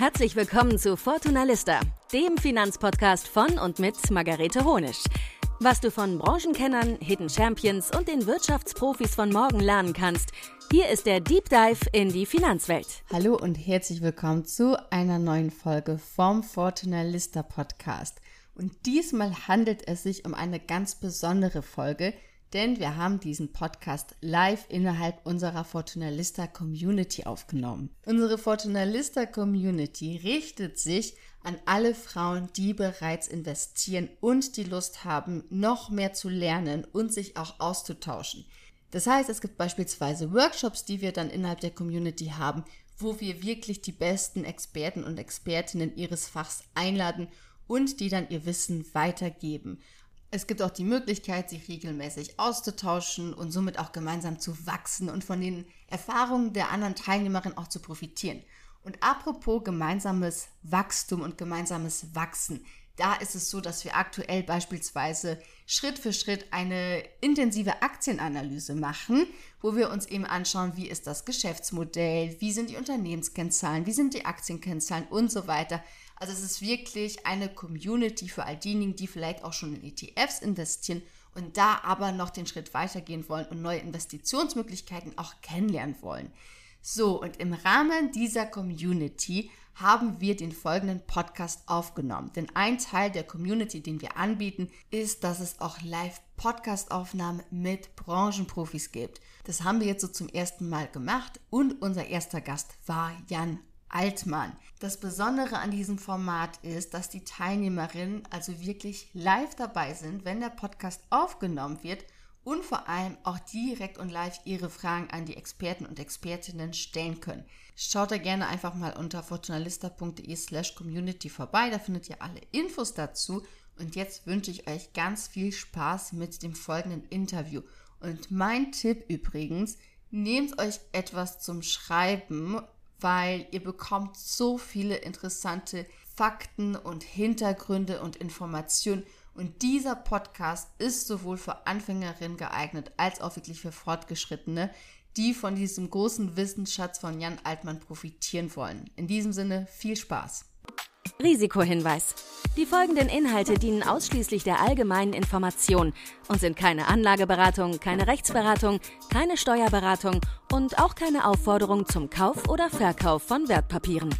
Herzlich willkommen zu Fortuna Lista, dem Finanzpodcast von und mit Margarete Honisch. Was du von Branchenkennern, Hidden Champions und den Wirtschaftsprofis von morgen lernen kannst, hier ist der Deep Dive in die Finanzwelt. Hallo und herzlich willkommen zu einer neuen Folge vom Fortuna Lista Podcast. Und diesmal handelt es sich um eine ganz besondere Folge, denn wir haben diesen Podcast live innerhalb unserer Fortunalista Community aufgenommen. Unsere Fortunalista Community richtet sich an alle Frauen, die bereits investieren und die Lust haben, noch mehr zu lernen und sich auch auszutauschen. Das heißt, es gibt beispielsweise Workshops, die wir dann innerhalb der Community haben, wo wir wirklich die besten Experten und Expertinnen ihres Fachs einladen und die dann ihr Wissen weitergeben. Es gibt auch die Möglichkeit, sich regelmäßig auszutauschen und somit auch gemeinsam zu wachsen und von den Erfahrungen der anderen Teilnehmerinnen auch zu profitieren. Und apropos gemeinsames Wachstum und gemeinsames Wachsen, da ist es so, dass wir aktuell beispielsweise Schritt für Schritt eine intensive Aktienanalyse machen, wo wir uns eben anschauen, wie ist das Geschäftsmodell, wie sind die Unternehmenskennzahlen, wie sind die Aktienkennzahlen und so weiter. Also es ist wirklich eine Community für all diejenigen, die vielleicht auch schon in ETFs investieren und da aber noch den Schritt weitergehen wollen und neue Investitionsmöglichkeiten auch kennenlernen wollen. So, und im Rahmen dieser Community haben wir den folgenden Podcast aufgenommen. Denn ein Teil der Community, den wir anbieten, ist, dass es auch Live-Podcast-Aufnahmen mit Branchenprofis gibt. Das haben wir jetzt so zum ersten Mal gemacht und unser erster Gast war Jan Altmann. Das Besondere an diesem Format ist, dass die Teilnehmerinnen also wirklich live dabei sind, wenn der Podcast aufgenommen wird und vor allem auch direkt und live ihre Fragen an die Experten und Expertinnen stellen können. Schaut da gerne einfach mal unter fortunalista.de slash community vorbei, da findet ihr alle Infos dazu. Und jetzt wünsche ich euch ganz viel Spaß mit dem folgenden Interview. Und mein Tipp übrigens, nehmt euch etwas zum Schreiben weil ihr bekommt so viele interessante Fakten und Hintergründe und Informationen. Und dieser Podcast ist sowohl für Anfängerinnen geeignet als auch wirklich für Fortgeschrittene, die von diesem großen Wissensschatz von Jan Altmann profitieren wollen. In diesem Sinne viel Spaß. Risikohinweis. Die folgenden Inhalte dienen ausschließlich der allgemeinen Information und sind keine Anlageberatung, keine Rechtsberatung, keine Steuerberatung und auch keine Aufforderung zum Kauf oder Verkauf von Wertpapieren.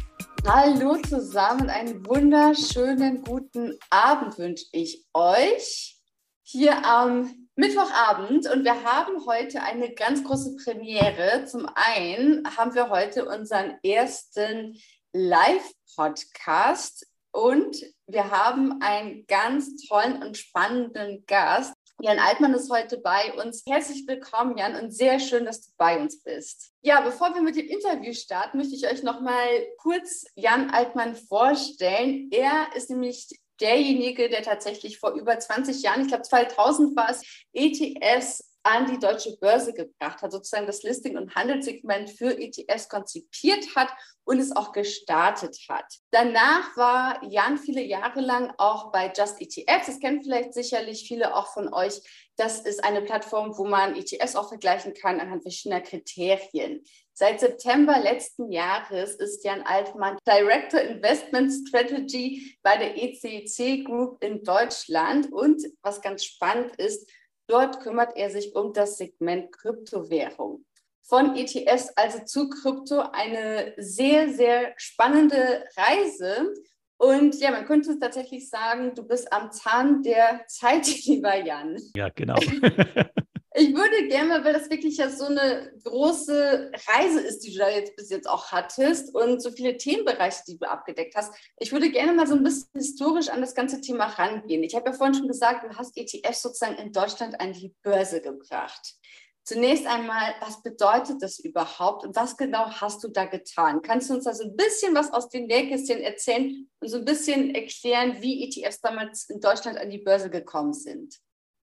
Hallo zusammen, einen wunderschönen guten Abend wünsche ich euch hier am Mittwochabend und wir haben heute eine ganz große Premiere. Zum einen haben wir heute unseren ersten Live-Podcast und wir haben einen ganz tollen und spannenden Gast. Jan Altmann ist heute bei uns. Herzlich willkommen, Jan, und sehr schön, dass du bei uns bist. Ja, bevor wir mit dem Interview starten, möchte ich euch noch mal kurz Jan Altmann vorstellen. Er ist nämlich derjenige, der tatsächlich vor über 20 Jahren, ich glaube 2000 war es, ETFs an die deutsche Börse gebracht hat, sozusagen das Listing- und Handelssegment für ETFs konzipiert hat und es auch gestartet hat. Danach war Jan viele Jahre lang auch bei Just ETFs. Das kennen vielleicht sicherlich viele auch von euch. Das ist eine Plattform, wo man ETFs auch vergleichen kann anhand verschiedener Kriterien. Seit September letzten Jahres ist Jan Altmann Director Investment Strategy bei der ECC Group in Deutschland. Und was ganz spannend ist, Dort kümmert er sich um das Segment Kryptowährung. Von ETFs also zu Krypto eine sehr, sehr spannende Reise. Und ja, man könnte tatsächlich sagen, du bist am Zahn der Zeit, lieber Jan. Ja, genau. Ich würde gerne, weil das wirklich ja so eine große Reise ist, die du da jetzt bis jetzt auch hattest und so viele Themenbereiche, die du abgedeckt hast, ich würde gerne mal so ein bisschen historisch an das ganze Thema rangehen. Ich habe ja vorhin schon gesagt, du hast ETFs sozusagen in Deutschland an die Börse gebracht. Zunächst einmal, was bedeutet das überhaupt und was genau hast du da getan? Kannst du uns da so ein bisschen was aus den Nähkästchen erzählen und so ein bisschen erklären, wie ETFs damals in Deutschland an die Börse gekommen sind?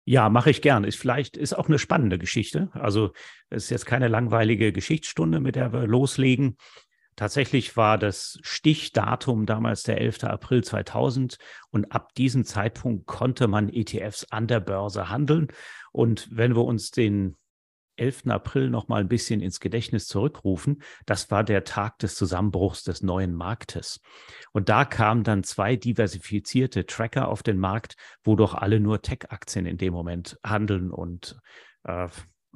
Ja, mache ich gern. Ist vielleicht, ist auch eine spannende Geschichte. Also es ist jetzt keine langweilige Geschichtsstunde, mit der wir loslegen. Tatsächlich war das Stichdatum damals der 11. April 2000 und ab diesem Zeitpunkt konnte man ETFs an der Börse handeln. Und wenn wir uns den 11. April noch mal ein bisschen ins Gedächtnis zurückrufen. Das war der Tag des Zusammenbruchs des neuen Marktes. Und da kamen dann zwei diversifizierte Tracker auf den Markt, wo doch alle nur Tech-Aktien in dem Moment handeln und äh,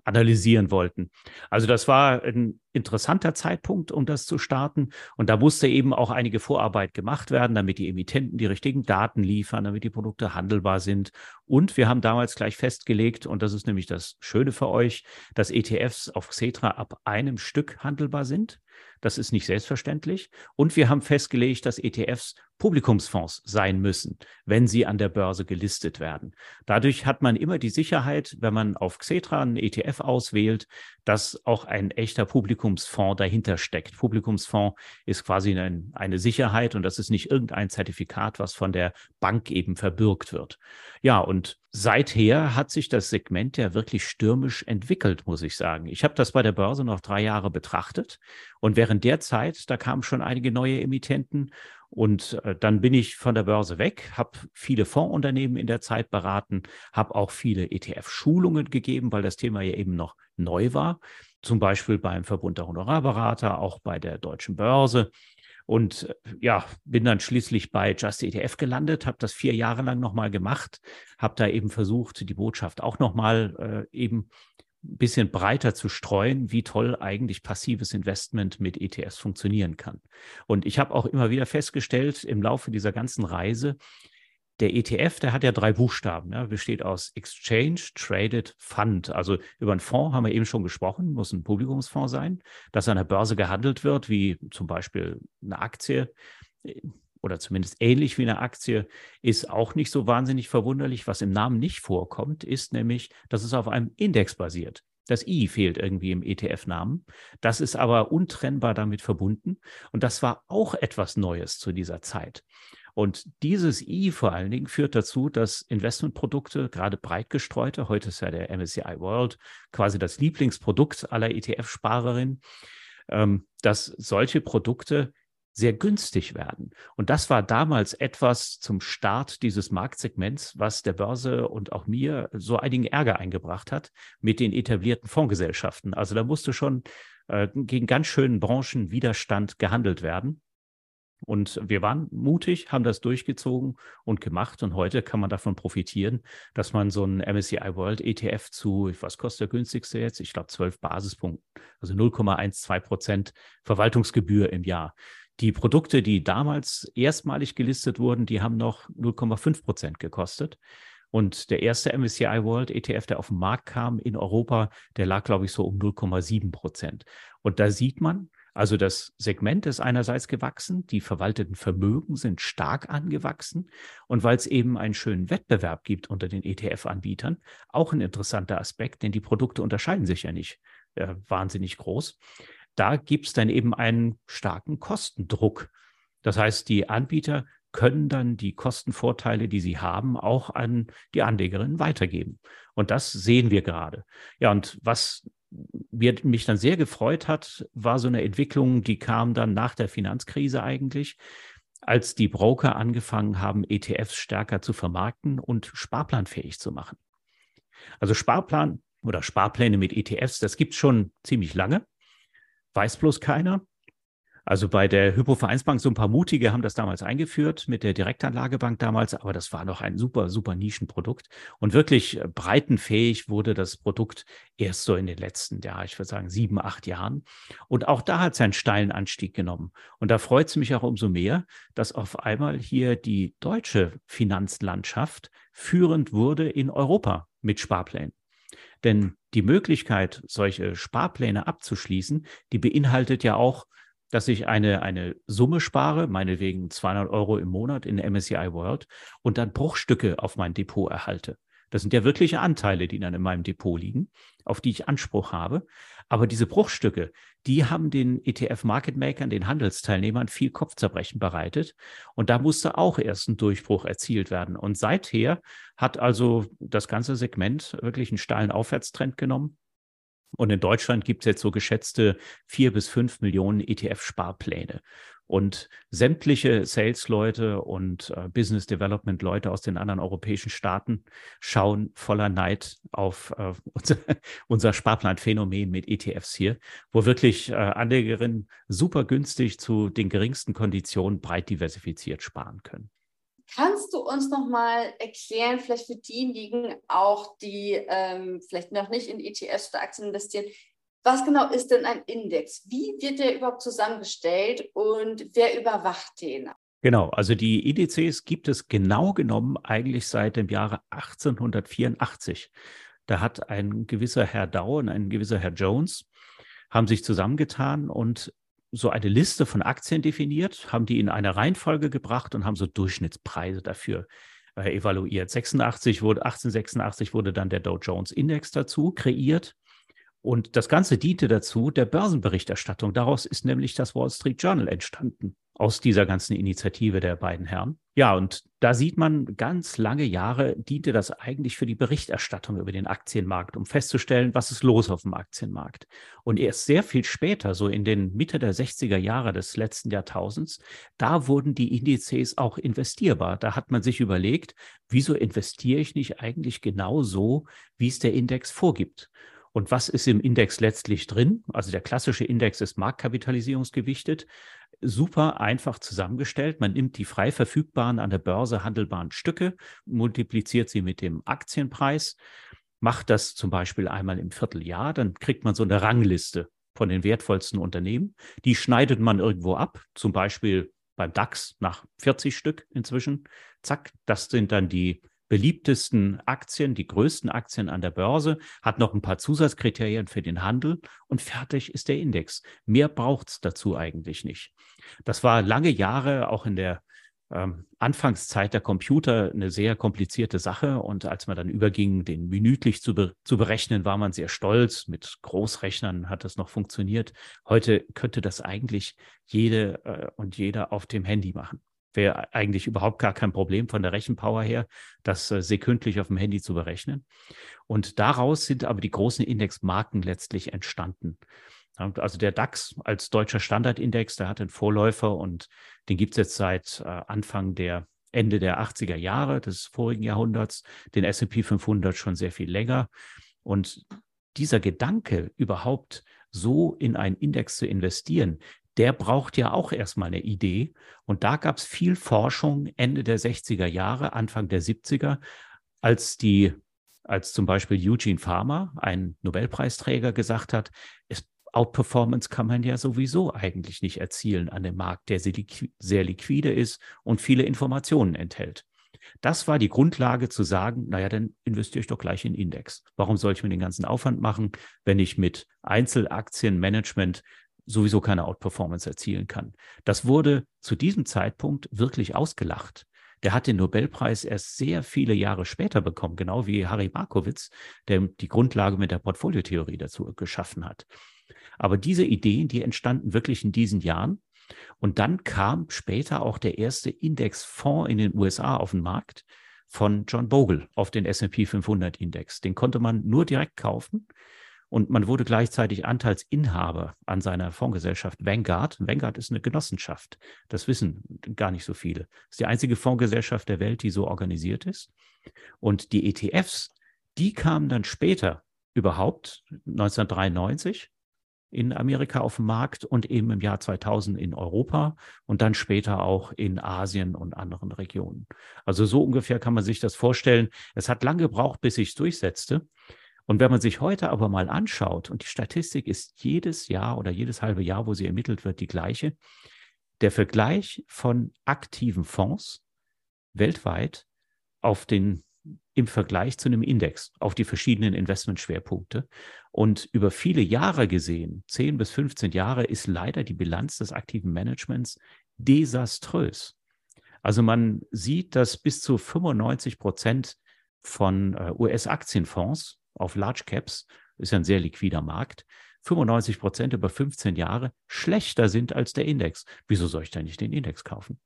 analysieren wollten. Also das war ein interessanter Zeitpunkt, um das zu starten. Und da musste eben auch einige Vorarbeit gemacht werden, damit die Emittenten die richtigen Daten liefern, damit die Produkte handelbar sind. Und wir haben damals gleich festgelegt, und das ist nämlich das Schöne für euch, dass ETFs auf Xetra ab einem Stück handelbar sind. Das ist nicht selbstverständlich. Und wir haben festgelegt, dass ETFs Publikumsfonds sein müssen, wenn sie an der Börse gelistet werden. Dadurch hat man immer die Sicherheit, wenn man auf Xetra einen ETF auswählt, dass auch ein echter Publikumsfonds dahinter steckt. Publikumsfonds ist quasi ein, eine Sicherheit und das ist nicht irgendein Zertifikat, was von der Bank eben verbürgt wird. Ja, und seither hat sich das Segment ja wirklich stürmisch entwickelt, muss ich sagen. Ich habe das bei der Börse noch drei Jahre betrachtet und während der Zeit, da kamen schon einige neue Emittenten und äh, dann bin ich von der Börse weg, habe viele Fondsunternehmen in der Zeit beraten, habe auch viele ETF-Schulungen gegeben, weil das Thema ja eben noch neu war. Zum Beispiel beim Verbund der Honorarberater, auch bei der Deutschen Börse. Und äh, ja, bin dann schließlich bei Just ETF gelandet, habe das vier Jahre lang nochmal gemacht, habe da eben versucht, die Botschaft auch nochmal äh, eben ein bisschen breiter zu streuen, wie toll eigentlich passives Investment mit ETFs funktionieren kann. Und ich habe auch immer wieder festgestellt im Laufe dieser ganzen Reise, der ETF, der hat ja drei Buchstaben, ja, besteht aus Exchange Traded Fund. Also über einen Fonds haben wir eben schon gesprochen, muss ein Publikumsfonds sein, das an der Börse gehandelt wird, wie zum Beispiel eine Aktie oder zumindest ähnlich wie eine Aktie, ist auch nicht so wahnsinnig verwunderlich. Was im Namen nicht vorkommt, ist nämlich, dass es auf einem Index basiert. Das I fehlt irgendwie im ETF-Namen. Das ist aber untrennbar damit verbunden. Und das war auch etwas Neues zu dieser Zeit. Und dieses I vor allen Dingen führt dazu, dass Investmentprodukte, gerade breit gestreute, heute ist ja der MSCI World quasi das Lieblingsprodukt aller ETF-Sparerinnen, ähm, dass solche Produkte sehr günstig werden. Und das war damals etwas zum Start dieses Marktsegments, was der Börse und auch mir so einigen Ärger eingebracht hat mit den etablierten Fondsgesellschaften. Also da musste schon äh, gegen ganz schönen Branchenwiderstand gehandelt werden. Und wir waren mutig, haben das durchgezogen und gemacht. Und heute kann man davon profitieren, dass man so einen MSCI World ETF zu, was kostet der günstigste jetzt? Ich glaube, 12 Basispunkten, also 0,12 Prozent Verwaltungsgebühr im Jahr. Die Produkte, die damals erstmalig gelistet wurden, die haben noch 0,5 Prozent gekostet. Und der erste MSCI World ETF, der auf den Markt kam in Europa, der lag, glaube ich, so um 0,7 Prozent. Und da sieht man, also das Segment ist einerseits gewachsen, die verwalteten Vermögen sind stark angewachsen und weil es eben einen schönen Wettbewerb gibt unter den ETF-Anbietern, auch ein interessanter Aspekt, denn die Produkte unterscheiden sich ja nicht äh, wahnsinnig groß da gibt es dann eben einen starken Kostendruck. Das heißt, die Anbieter können dann die Kostenvorteile, die sie haben, auch an die Anlegerinnen weitergeben. Und das sehen wir gerade. Ja, und was mich dann sehr gefreut hat, war so eine Entwicklung, die kam dann nach der Finanzkrise eigentlich, als die Broker angefangen haben, ETFs stärker zu vermarkten und sparplanfähig zu machen. Also Sparplan oder Sparpläne mit ETFs, das gibt es schon ziemlich lange. Weiß bloß keiner. Also bei der Hypovereinsbank, so ein paar Mutige haben das damals eingeführt mit der Direktanlagebank damals, aber das war noch ein super, super Nischenprodukt. Und wirklich breitenfähig wurde das Produkt erst so in den letzten, ja, ich würde sagen, sieben, acht Jahren. Und auch da hat es einen steilen Anstieg genommen. Und da freut es mich auch umso mehr, dass auf einmal hier die deutsche Finanzlandschaft führend wurde in Europa mit Sparplänen. Denn die Möglichkeit, solche Sparpläne abzuschließen, die beinhaltet ja auch, dass ich eine, eine Summe spare, meinetwegen 200 Euro im Monat in MSCI World und dann Bruchstücke auf mein Depot erhalte. Das sind ja wirkliche Anteile, die dann in meinem Depot liegen, auf die ich Anspruch habe. Aber diese Bruchstücke, die haben den ETF-Market-Makern, den Handelsteilnehmern viel Kopfzerbrechen bereitet. Und da musste auch erst ein Durchbruch erzielt werden. Und seither hat also das ganze Segment wirklich einen steilen Aufwärtstrend genommen. Und in Deutschland gibt es jetzt so geschätzte vier bis fünf Millionen ETF-Sparpläne. Und sämtliche Sales-Leute und äh, Business Development-Leute aus den anderen europäischen Staaten schauen voller Neid auf äh, unser, unser Sparplanphänomen mit ETFs hier, wo wirklich äh, Anlegerinnen super günstig zu den geringsten Konditionen breit diversifiziert sparen können. Kannst du uns noch mal erklären, vielleicht für diejenigen auch, die ähm, vielleicht noch nicht in ETFs oder Aktien investieren, was genau ist denn ein Index? Wie wird der überhaupt zusammengestellt und wer überwacht den? Genau, also die IDCs gibt es genau genommen eigentlich seit dem Jahre 1884. Da hat ein gewisser Herr Dow und ein gewisser Herr Jones haben sich zusammengetan und so eine Liste von Aktien definiert, haben die in eine Reihenfolge gebracht und haben so Durchschnittspreise dafür äh, evaluiert. 86 wurde, 1886 wurde dann der Dow Jones Index dazu kreiert. Und das Ganze diente dazu der Börsenberichterstattung. Daraus ist nämlich das Wall Street Journal entstanden, aus dieser ganzen Initiative der beiden Herren. Ja, und da sieht man, ganz lange Jahre diente das eigentlich für die Berichterstattung über den Aktienmarkt, um festzustellen, was ist los auf dem Aktienmarkt. Und erst sehr viel später, so in den Mitte der 60er Jahre des letzten Jahrtausends, da wurden die Indizes auch investierbar. Da hat man sich überlegt, wieso investiere ich nicht eigentlich genau so, wie es der Index vorgibt? Und was ist im Index letztlich drin? Also der klassische Index ist marktkapitalisierungsgewichtet, super einfach zusammengestellt. Man nimmt die frei verfügbaren an der Börse handelbaren Stücke, multipliziert sie mit dem Aktienpreis, macht das zum Beispiel einmal im Vierteljahr, dann kriegt man so eine Rangliste von den wertvollsten Unternehmen. Die schneidet man irgendwo ab, zum Beispiel beim DAX nach 40 Stück inzwischen. Zack, das sind dann die beliebtesten Aktien, die größten Aktien an der Börse, hat noch ein paar Zusatzkriterien für den Handel und fertig ist der Index. Mehr braucht es dazu eigentlich nicht. Das war lange Jahre auch in der ähm, Anfangszeit der Computer eine sehr komplizierte Sache. Und als man dann überging, den minütlich zu, be zu berechnen, war man sehr stolz. Mit Großrechnern hat das noch funktioniert. Heute könnte das eigentlich jede äh, und jeder auf dem Handy machen wäre eigentlich überhaupt gar kein Problem von der Rechenpower her, das äh, sekündlich auf dem Handy zu berechnen. Und daraus sind aber die großen Indexmarken letztlich entstanden. Also der DAX als deutscher Standardindex, der hat einen Vorläufer und den gibt es jetzt seit äh, Anfang der Ende der 80er Jahre des vorigen Jahrhunderts, den S&P 500 schon sehr viel länger. Und dieser Gedanke, überhaupt so in einen Index zu investieren, der braucht ja auch erstmal eine Idee. Und da gab es viel Forschung Ende der 60er Jahre, Anfang der 70er, als die, als zum Beispiel Eugene Farmer, ein Nobelpreisträger, gesagt hat, es, Outperformance kann man ja sowieso eigentlich nicht erzielen an dem Markt, der sehr liquide ist und viele Informationen enthält. Das war die Grundlage zu sagen, naja, dann investiere ich doch gleich in Index. Warum soll ich mir den ganzen Aufwand machen, wenn ich mit Einzelaktienmanagement sowieso keine Outperformance erzielen kann. Das wurde zu diesem Zeitpunkt wirklich ausgelacht. Der hat den Nobelpreis erst sehr viele Jahre später bekommen, genau wie Harry Markowitz, der die Grundlage mit der Portfoliotheorie dazu geschaffen hat. Aber diese Ideen, die entstanden wirklich in diesen Jahren. Und dann kam später auch der erste Indexfonds in den USA auf den Markt von John Bogle auf den S&P 500 Index. Den konnte man nur direkt kaufen. Und man wurde gleichzeitig Anteilsinhaber an seiner Fondsgesellschaft Vanguard. Vanguard ist eine Genossenschaft. Das wissen gar nicht so viele. Das ist die einzige Fondsgesellschaft der Welt, die so organisiert ist. Und die ETFs, die kamen dann später überhaupt 1993 in Amerika auf den Markt und eben im Jahr 2000 in Europa und dann später auch in Asien und anderen Regionen. Also so ungefähr kann man sich das vorstellen. Es hat lange gebraucht, bis sich durchsetzte. Und wenn man sich heute aber mal anschaut, und die Statistik ist jedes Jahr oder jedes halbe Jahr, wo sie ermittelt wird, die gleiche, der Vergleich von aktiven Fonds weltweit auf den im Vergleich zu einem Index auf die verschiedenen Investmentschwerpunkte. Und über viele Jahre gesehen, 10 bis 15 Jahre, ist leider die Bilanz des aktiven Managements desaströs. Also man sieht, dass bis zu 95 Prozent von äh, US-Aktienfonds auf Large Caps, ist ja ein sehr liquider Markt, 95 Prozent über 15 Jahre schlechter sind als der Index. Wieso soll ich da nicht den Index kaufen?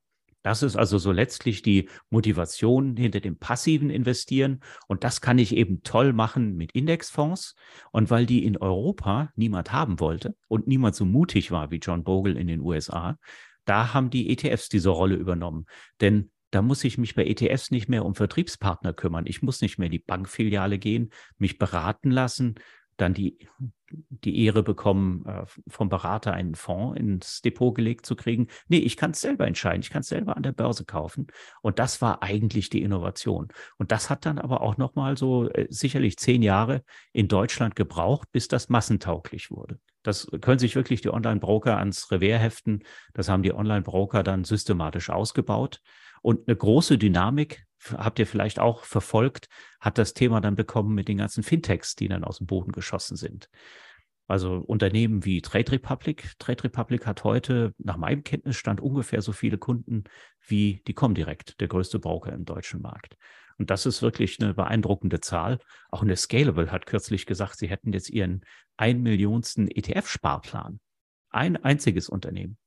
Das ist also so letztlich die Motivation hinter dem passiven Investieren. Und das kann ich eben toll machen mit Indexfonds. Und weil die in Europa niemand haben wollte und niemand so mutig war wie John Bogle in den USA, da haben die ETFs diese Rolle übernommen. Denn da muss ich mich bei ETFs nicht mehr um Vertriebspartner kümmern. Ich muss nicht mehr in die Bankfiliale gehen, mich beraten lassen, dann die, die Ehre bekommen, äh, vom Berater einen Fonds ins Depot gelegt zu kriegen. Nee, ich kann es selber entscheiden. Ich kann es selber an der Börse kaufen. Und das war eigentlich die Innovation. Und das hat dann aber auch nochmal so äh, sicherlich zehn Jahre in Deutschland gebraucht, bis das massentauglich wurde. Das können sich wirklich die Online-Broker ans Revers heften. Das haben die Online-Broker dann systematisch ausgebaut. Und eine große Dynamik, habt ihr vielleicht auch verfolgt, hat das Thema dann bekommen mit den ganzen Fintechs, die dann aus dem Boden geschossen sind. Also Unternehmen wie Trade Republic. Trade Republic hat heute nach meinem Kenntnisstand ungefähr so viele Kunden wie die Comdirect, der größte Broker im deutschen Markt. Und das ist wirklich eine beeindruckende Zahl. Auch eine Scalable hat kürzlich gesagt, sie hätten jetzt ihren ein Millionsten ETF-Sparplan. Ein einziges Unternehmen.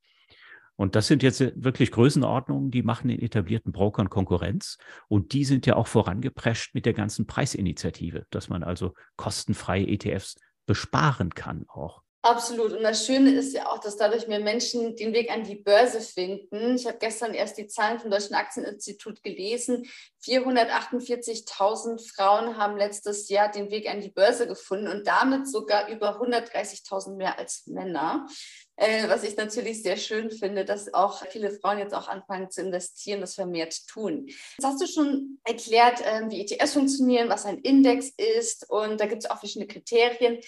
Und das sind jetzt wirklich Größenordnungen, die machen den etablierten Brokern Konkurrenz. Und die sind ja auch vorangeprescht mit der ganzen Preisinitiative, dass man also kostenfrei ETFs besparen kann auch. Absolut. Und das Schöne ist ja auch, dass dadurch mehr Menschen den Weg an die Börse finden. Ich habe gestern erst die Zahlen vom Deutschen Aktieninstitut gelesen. 448.000 Frauen haben letztes Jahr den Weg an die Börse gefunden und damit sogar über 130.000 mehr als Männer. Äh, was ich natürlich sehr schön finde, dass auch viele Frauen jetzt auch anfangen zu investieren, das vermehrt tun. Jetzt hast du schon erklärt, äh, wie ETFs funktionieren, was ein Index ist und da gibt es auch verschiedene Kriterien.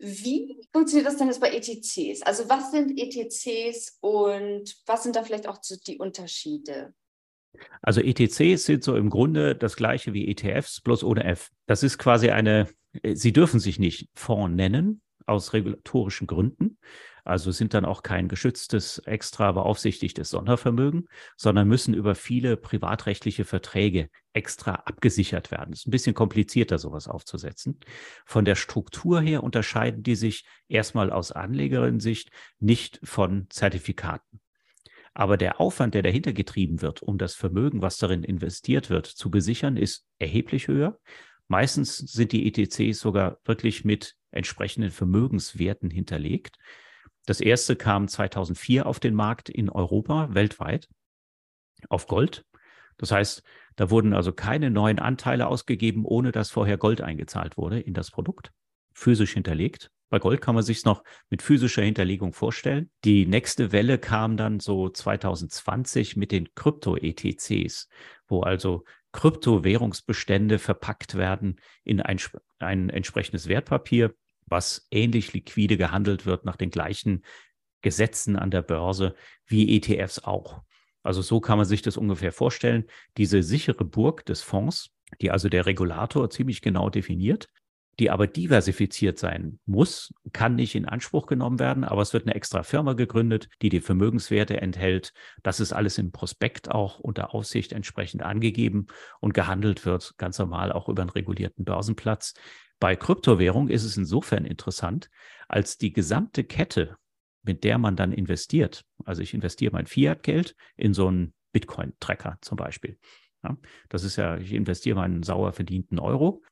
Wie funktioniert das denn jetzt bei ETCs? Also was sind ETCs und was sind da vielleicht auch die Unterschiede? Also ETCs sind so im Grunde das gleiche wie ETFs, bloß ohne F. Das ist quasi eine, äh, sie dürfen sich nicht Fonds nennen, aus regulatorischen Gründen. Also sind dann auch kein geschütztes, extra beaufsichtigtes Sondervermögen, sondern müssen über viele privatrechtliche Verträge extra abgesichert werden. Es ist ein bisschen komplizierter, sowas aufzusetzen. Von der Struktur her unterscheiden die sich erstmal aus Anlegerin-Sicht nicht von Zertifikaten. Aber der Aufwand, der dahinter getrieben wird, um das Vermögen, was darin investiert wird, zu besichern, ist erheblich höher. Meistens sind die ETCs sogar wirklich mit entsprechenden Vermögenswerten hinterlegt. Das erste kam 2004 auf den Markt in Europa, weltweit, auf Gold. Das heißt, da wurden also keine neuen Anteile ausgegeben, ohne dass vorher Gold eingezahlt wurde in das Produkt, physisch hinterlegt. Bei Gold kann man sich noch mit physischer Hinterlegung vorstellen. Die nächste Welle kam dann so 2020 mit den Krypto-ETCs, wo also Kryptowährungsbestände verpackt werden in ein, ein entsprechendes Wertpapier, was ähnlich liquide gehandelt wird nach den gleichen Gesetzen an der Börse wie ETFs auch. Also so kann man sich das ungefähr vorstellen. Diese sichere Burg des Fonds, die also der Regulator ziemlich genau definiert, die aber diversifiziert sein muss, kann nicht in Anspruch genommen werden, aber es wird eine extra Firma gegründet, die die Vermögenswerte enthält. Das ist alles im Prospekt auch unter Aufsicht entsprechend angegeben und gehandelt wird ganz normal auch über einen regulierten Börsenplatz. Bei Kryptowährung ist es insofern interessant, als die gesamte Kette, mit der man dann investiert, also ich investiere mein Fiat-Geld in so einen Bitcoin-Tracker zum Beispiel. Ja, das ist ja, ich investiere meinen sauer verdienten Euro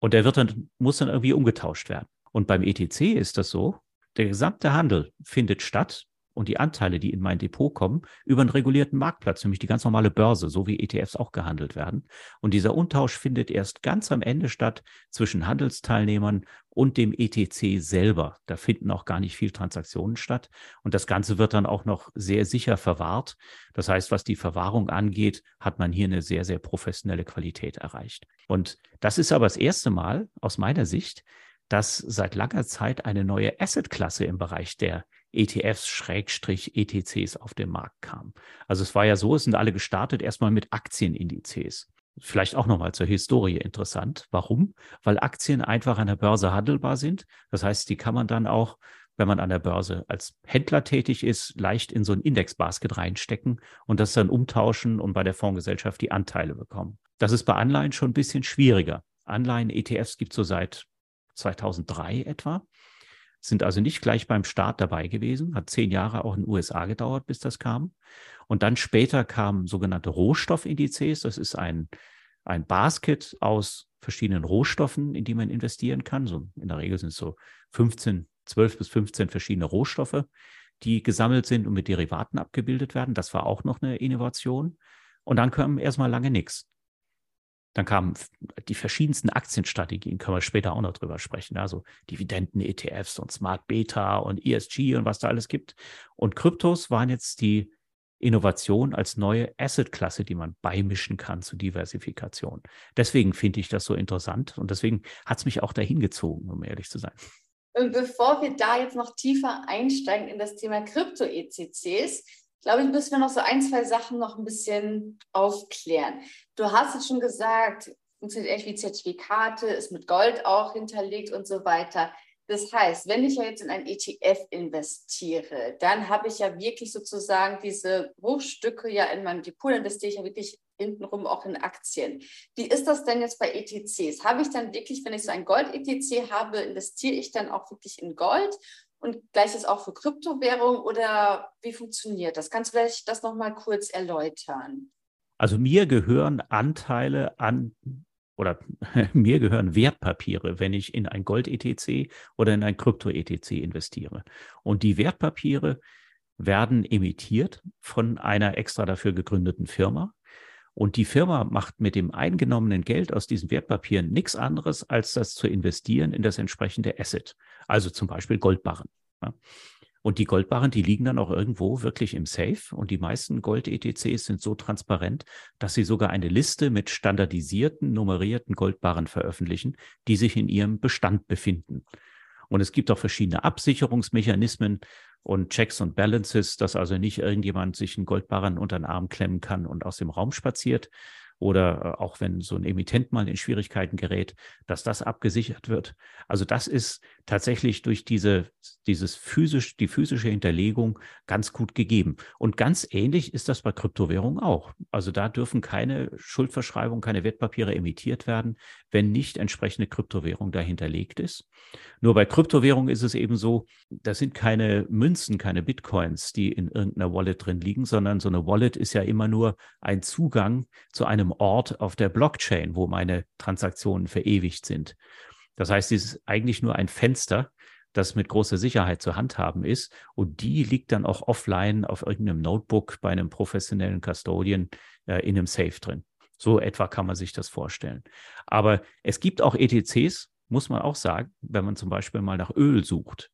und der wird dann, muss dann irgendwie umgetauscht werden. Und beim ETC ist das so, der gesamte Handel findet statt und die Anteile, die in mein Depot kommen, über einen regulierten Marktplatz, nämlich die ganz normale Börse, so wie ETFs auch gehandelt werden. Und dieser Untausch findet erst ganz am Ende statt zwischen Handelsteilnehmern und dem ETC selber. Da finden auch gar nicht viel Transaktionen statt. Und das Ganze wird dann auch noch sehr sicher verwahrt. Das heißt, was die Verwahrung angeht, hat man hier eine sehr, sehr professionelle Qualität erreicht. Und das ist aber das erste Mal aus meiner Sicht, dass seit langer Zeit eine neue Assetklasse im Bereich der ETFs-ETCs auf den Markt kam. Also es war ja so, es sind alle gestartet erstmal mit Aktienindizes. Vielleicht auch nochmal zur Historie interessant. Warum? Weil Aktien einfach an der Börse handelbar sind. Das heißt, die kann man dann auch, wenn man an der Börse als Händler tätig ist, leicht in so ein Indexbasket reinstecken und das dann umtauschen und bei der Fondsgesellschaft die Anteile bekommen. Das ist bei Anleihen schon ein bisschen schwieriger. Anleihen-ETFs gibt es so seit 2003 etwa. Sind also nicht gleich beim Start dabei gewesen, hat zehn Jahre auch in den USA gedauert, bis das kam. Und dann später kamen sogenannte Rohstoffindizes. Das ist ein, ein Basket aus verschiedenen Rohstoffen, in die man investieren kann. So in der Regel sind es so 15, 12 bis 15 verschiedene Rohstoffe, die gesammelt sind und mit Derivaten abgebildet werden. Das war auch noch eine Innovation. Und dann kam erstmal lange nichts. Dann kamen die verschiedensten Aktienstrategien, können wir später auch noch drüber sprechen. Also Dividenden-ETFs und Smart Beta und ESG und was da alles gibt. Und Kryptos waren jetzt die Innovation als neue Asset-Klasse, die man beimischen kann zur Diversifikation. Deswegen finde ich das so interessant und deswegen hat es mich auch dahin gezogen, um ehrlich zu sein. Und bevor wir da jetzt noch tiefer einsteigen in das Thema Krypto-ECCs, glaube ich, müssen wir noch so ein, zwei Sachen noch ein bisschen aufklären. Du hast jetzt schon gesagt, funktioniert echt wie Zertifikate, ist mit Gold auch hinterlegt und so weiter. Das heißt, wenn ich ja jetzt in ein ETF investiere, dann habe ich ja wirklich sozusagen diese Bruchstücke ja in meinem Depot, dann investiere ich ja wirklich hintenrum auch in Aktien. Wie ist das denn jetzt bei ETCs? Habe ich dann wirklich, wenn ich so ein Gold-ETC habe, investiere ich dann auch wirklich in Gold? Und gleiches auch für Kryptowährung oder wie funktioniert das? Kannst du vielleicht das nochmal kurz erläutern? Also mir gehören Anteile an oder mir gehören Wertpapiere, wenn ich in ein Gold-ETC oder in ein Krypto-ETC investiere. Und die Wertpapiere werden emittiert von einer extra dafür gegründeten Firma. Und die Firma macht mit dem eingenommenen Geld aus diesen Wertpapieren nichts anderes, als das zu investieren in das entsprechende Asset. Also zum Beispiel Goldbarren. Und die Goldbarren, die liegen dann auch irgendwo wirklich im Safe. Und die meisten Gold-ETCs sind so transparent, dass sie sogar eine Liste mit standardisierten, nummerierten Goldbarren veröffentlichen, die sich in ihrem Bestand befinden. Und es gibt auch verschiedene Absicherungsmechanismen und Checks und Balances, dass also nicht irgendjemand sich einen Goldbarren unter den Arm klemmen kann und aus dem Raum spaziert, oder äh, auch wenn so ein Emittent mal in Schwierigkeiten gerät, dass das abgesichert wird. Also das ist tatsächlich durch diese, dieses physisch, die physische Hinterlegung ganz gut gegeben. Und ganz ähnlich ist das bei Kryptowährungen auch. Also da dürfen keine Schuldverschreibungen, keine Wertpapiere emittiert werden, wenn nicht entsprechende Kryptowährung dahinterlegt ist. Nur bei Kryptowährungen ist es eben so, das sind keine Münzen, keine Bitcoins, die in irgendeiner Wallet drin liegen, sondern so eine Wallet ist ja immer nur ein Zugang zu einem Ort auf der Blockchain, wo meine Transaktionen verewigt sind. Das heißt, es ist eigentlich nur ein Fenster, das mit großer Sicherheit zu handhaben ist. Und die liegt dann auch offline auf irgendeinem Notebook bei einem professionellen Custodian äh, in einem Safe drin. So etwa kann man sich das vorstellen. Aber es gibt auch ETCs, muss man auch sagen, wenn man zum Beispiel mal nach Öl sucht.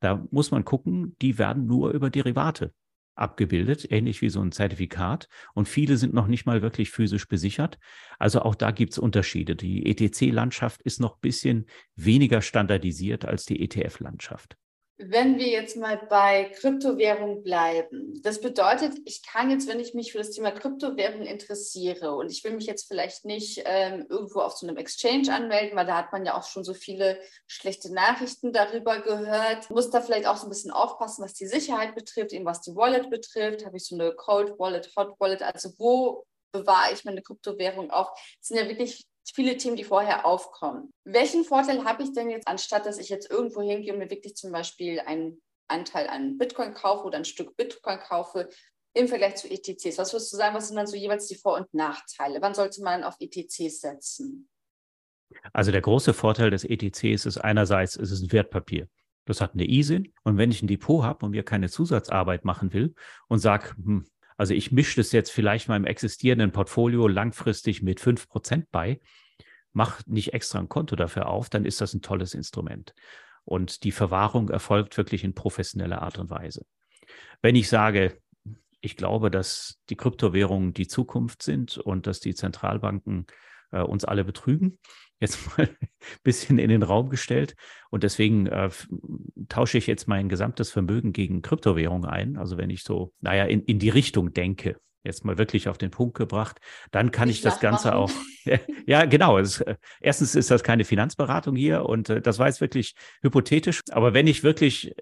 Da muss man gucken, die werden nur über Derivate abgebildet, ähnlich wie so ein Zertifikat. Und viele sind noch nicht mal wirklich physisch besichert. Also auch da gibt es Unterschiede. Die ETC-Landschaft ist noch ein bisschen weniger standardisiert als die ETF-Landschaft. Wenn wir jetzt mal bei Kryptowährung bleiben, das bedeutet, ich kann jetzt, wenn ich mich für das Thema Kryptowährung interessiere und ich will mich jetzt vielleicht nicht ähm, irgendwo auf so einem Exchange anmelden, weil da hat man ja auch schon so viele schlechte Nachrichten darüber gehört, muss da vielleicht auch so ein bisschen aufpassen, was die Sicherheit betrifft, eben was die Wallet betrifft. Habe ich so eine Cold Wallet, Hot Wallet, also wo bewahre ich meine Kryptowährung auch? Das sind ja wirklich viele Themen, die vorher aufkommen. Welchen Vorteil habe ich denn jetzt, anstatt dass ich jetzt irgendwo hingehe und mir wirklich zum Beispiel einen Anteil an Bitcoin kaufe oder ein Stück Bitcoin kaufe, im Vergleich zu ETCs? Was würdest du sagen, was sind dann so jeweils die Vor- und Nachteile? Wann sollte man auf ETCs setzen? Also der große Vorteil des ETCs ist einerseits, es ist ein Wertpapier. Das hat eine ISIN. Und wenn ich ein Depot habe und mir keine Zusatzarbeit machen will und sage, hm, also ich mische das jetzt vielleicht meinem existierenden Portfolio langfristig mit 5% bei, mache nicht extra ein Konto dafür auf, dann ist das ein tolles Instrument. Und die Verwahrung erfolgt wirklich in professioneller Art und Weise. Wenn ich sage, ich glaube, dass die Kryptowährungen die Zukunft sind und dass die Zentralbanken äh, uns alle betrügen, jetzt mal ein bisschen in den Raum gestellt. Und deswegen äh, tausche ich jetzt mein gesamtes Vermögen gegen Kryptowährung ein. Also wenn ich so, naja, in, in die Richtung denke, jetzt mal wirklich auf den Punkt gebracht, dann kann ich, ich das Ganze auch. ja, genau. Es, äh, erstens ist das keine Finanzberatung hier und äh, das war jetzt wirklich hypothetisch. Aber wenn ich wirklich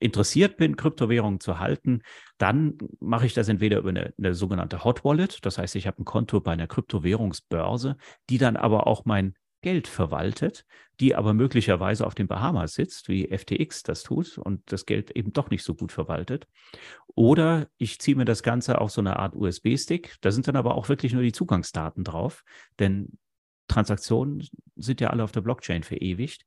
interessiert bin, Kryptowährungen zu halten, dann mache ich das entweder über eine, eine sogenannte Hot Wallet. Das heißt, ich habe ein Konto bei einer Kryptowährungsbörse, die dann aber auch mein Geld verwaltet, die aber möglicherweise auf den Bahamas sitzt, wie FTX das tut und das Geld eben doch nicht so gut verwaltet. Oder ich ziehe mir das Ganze auf so eine Art USB-Stick. Da sind dann aber auch wirklich nur die Zugangsdaten drauf, denn Transaktionen sind ja alle auf der Blockchain verewigt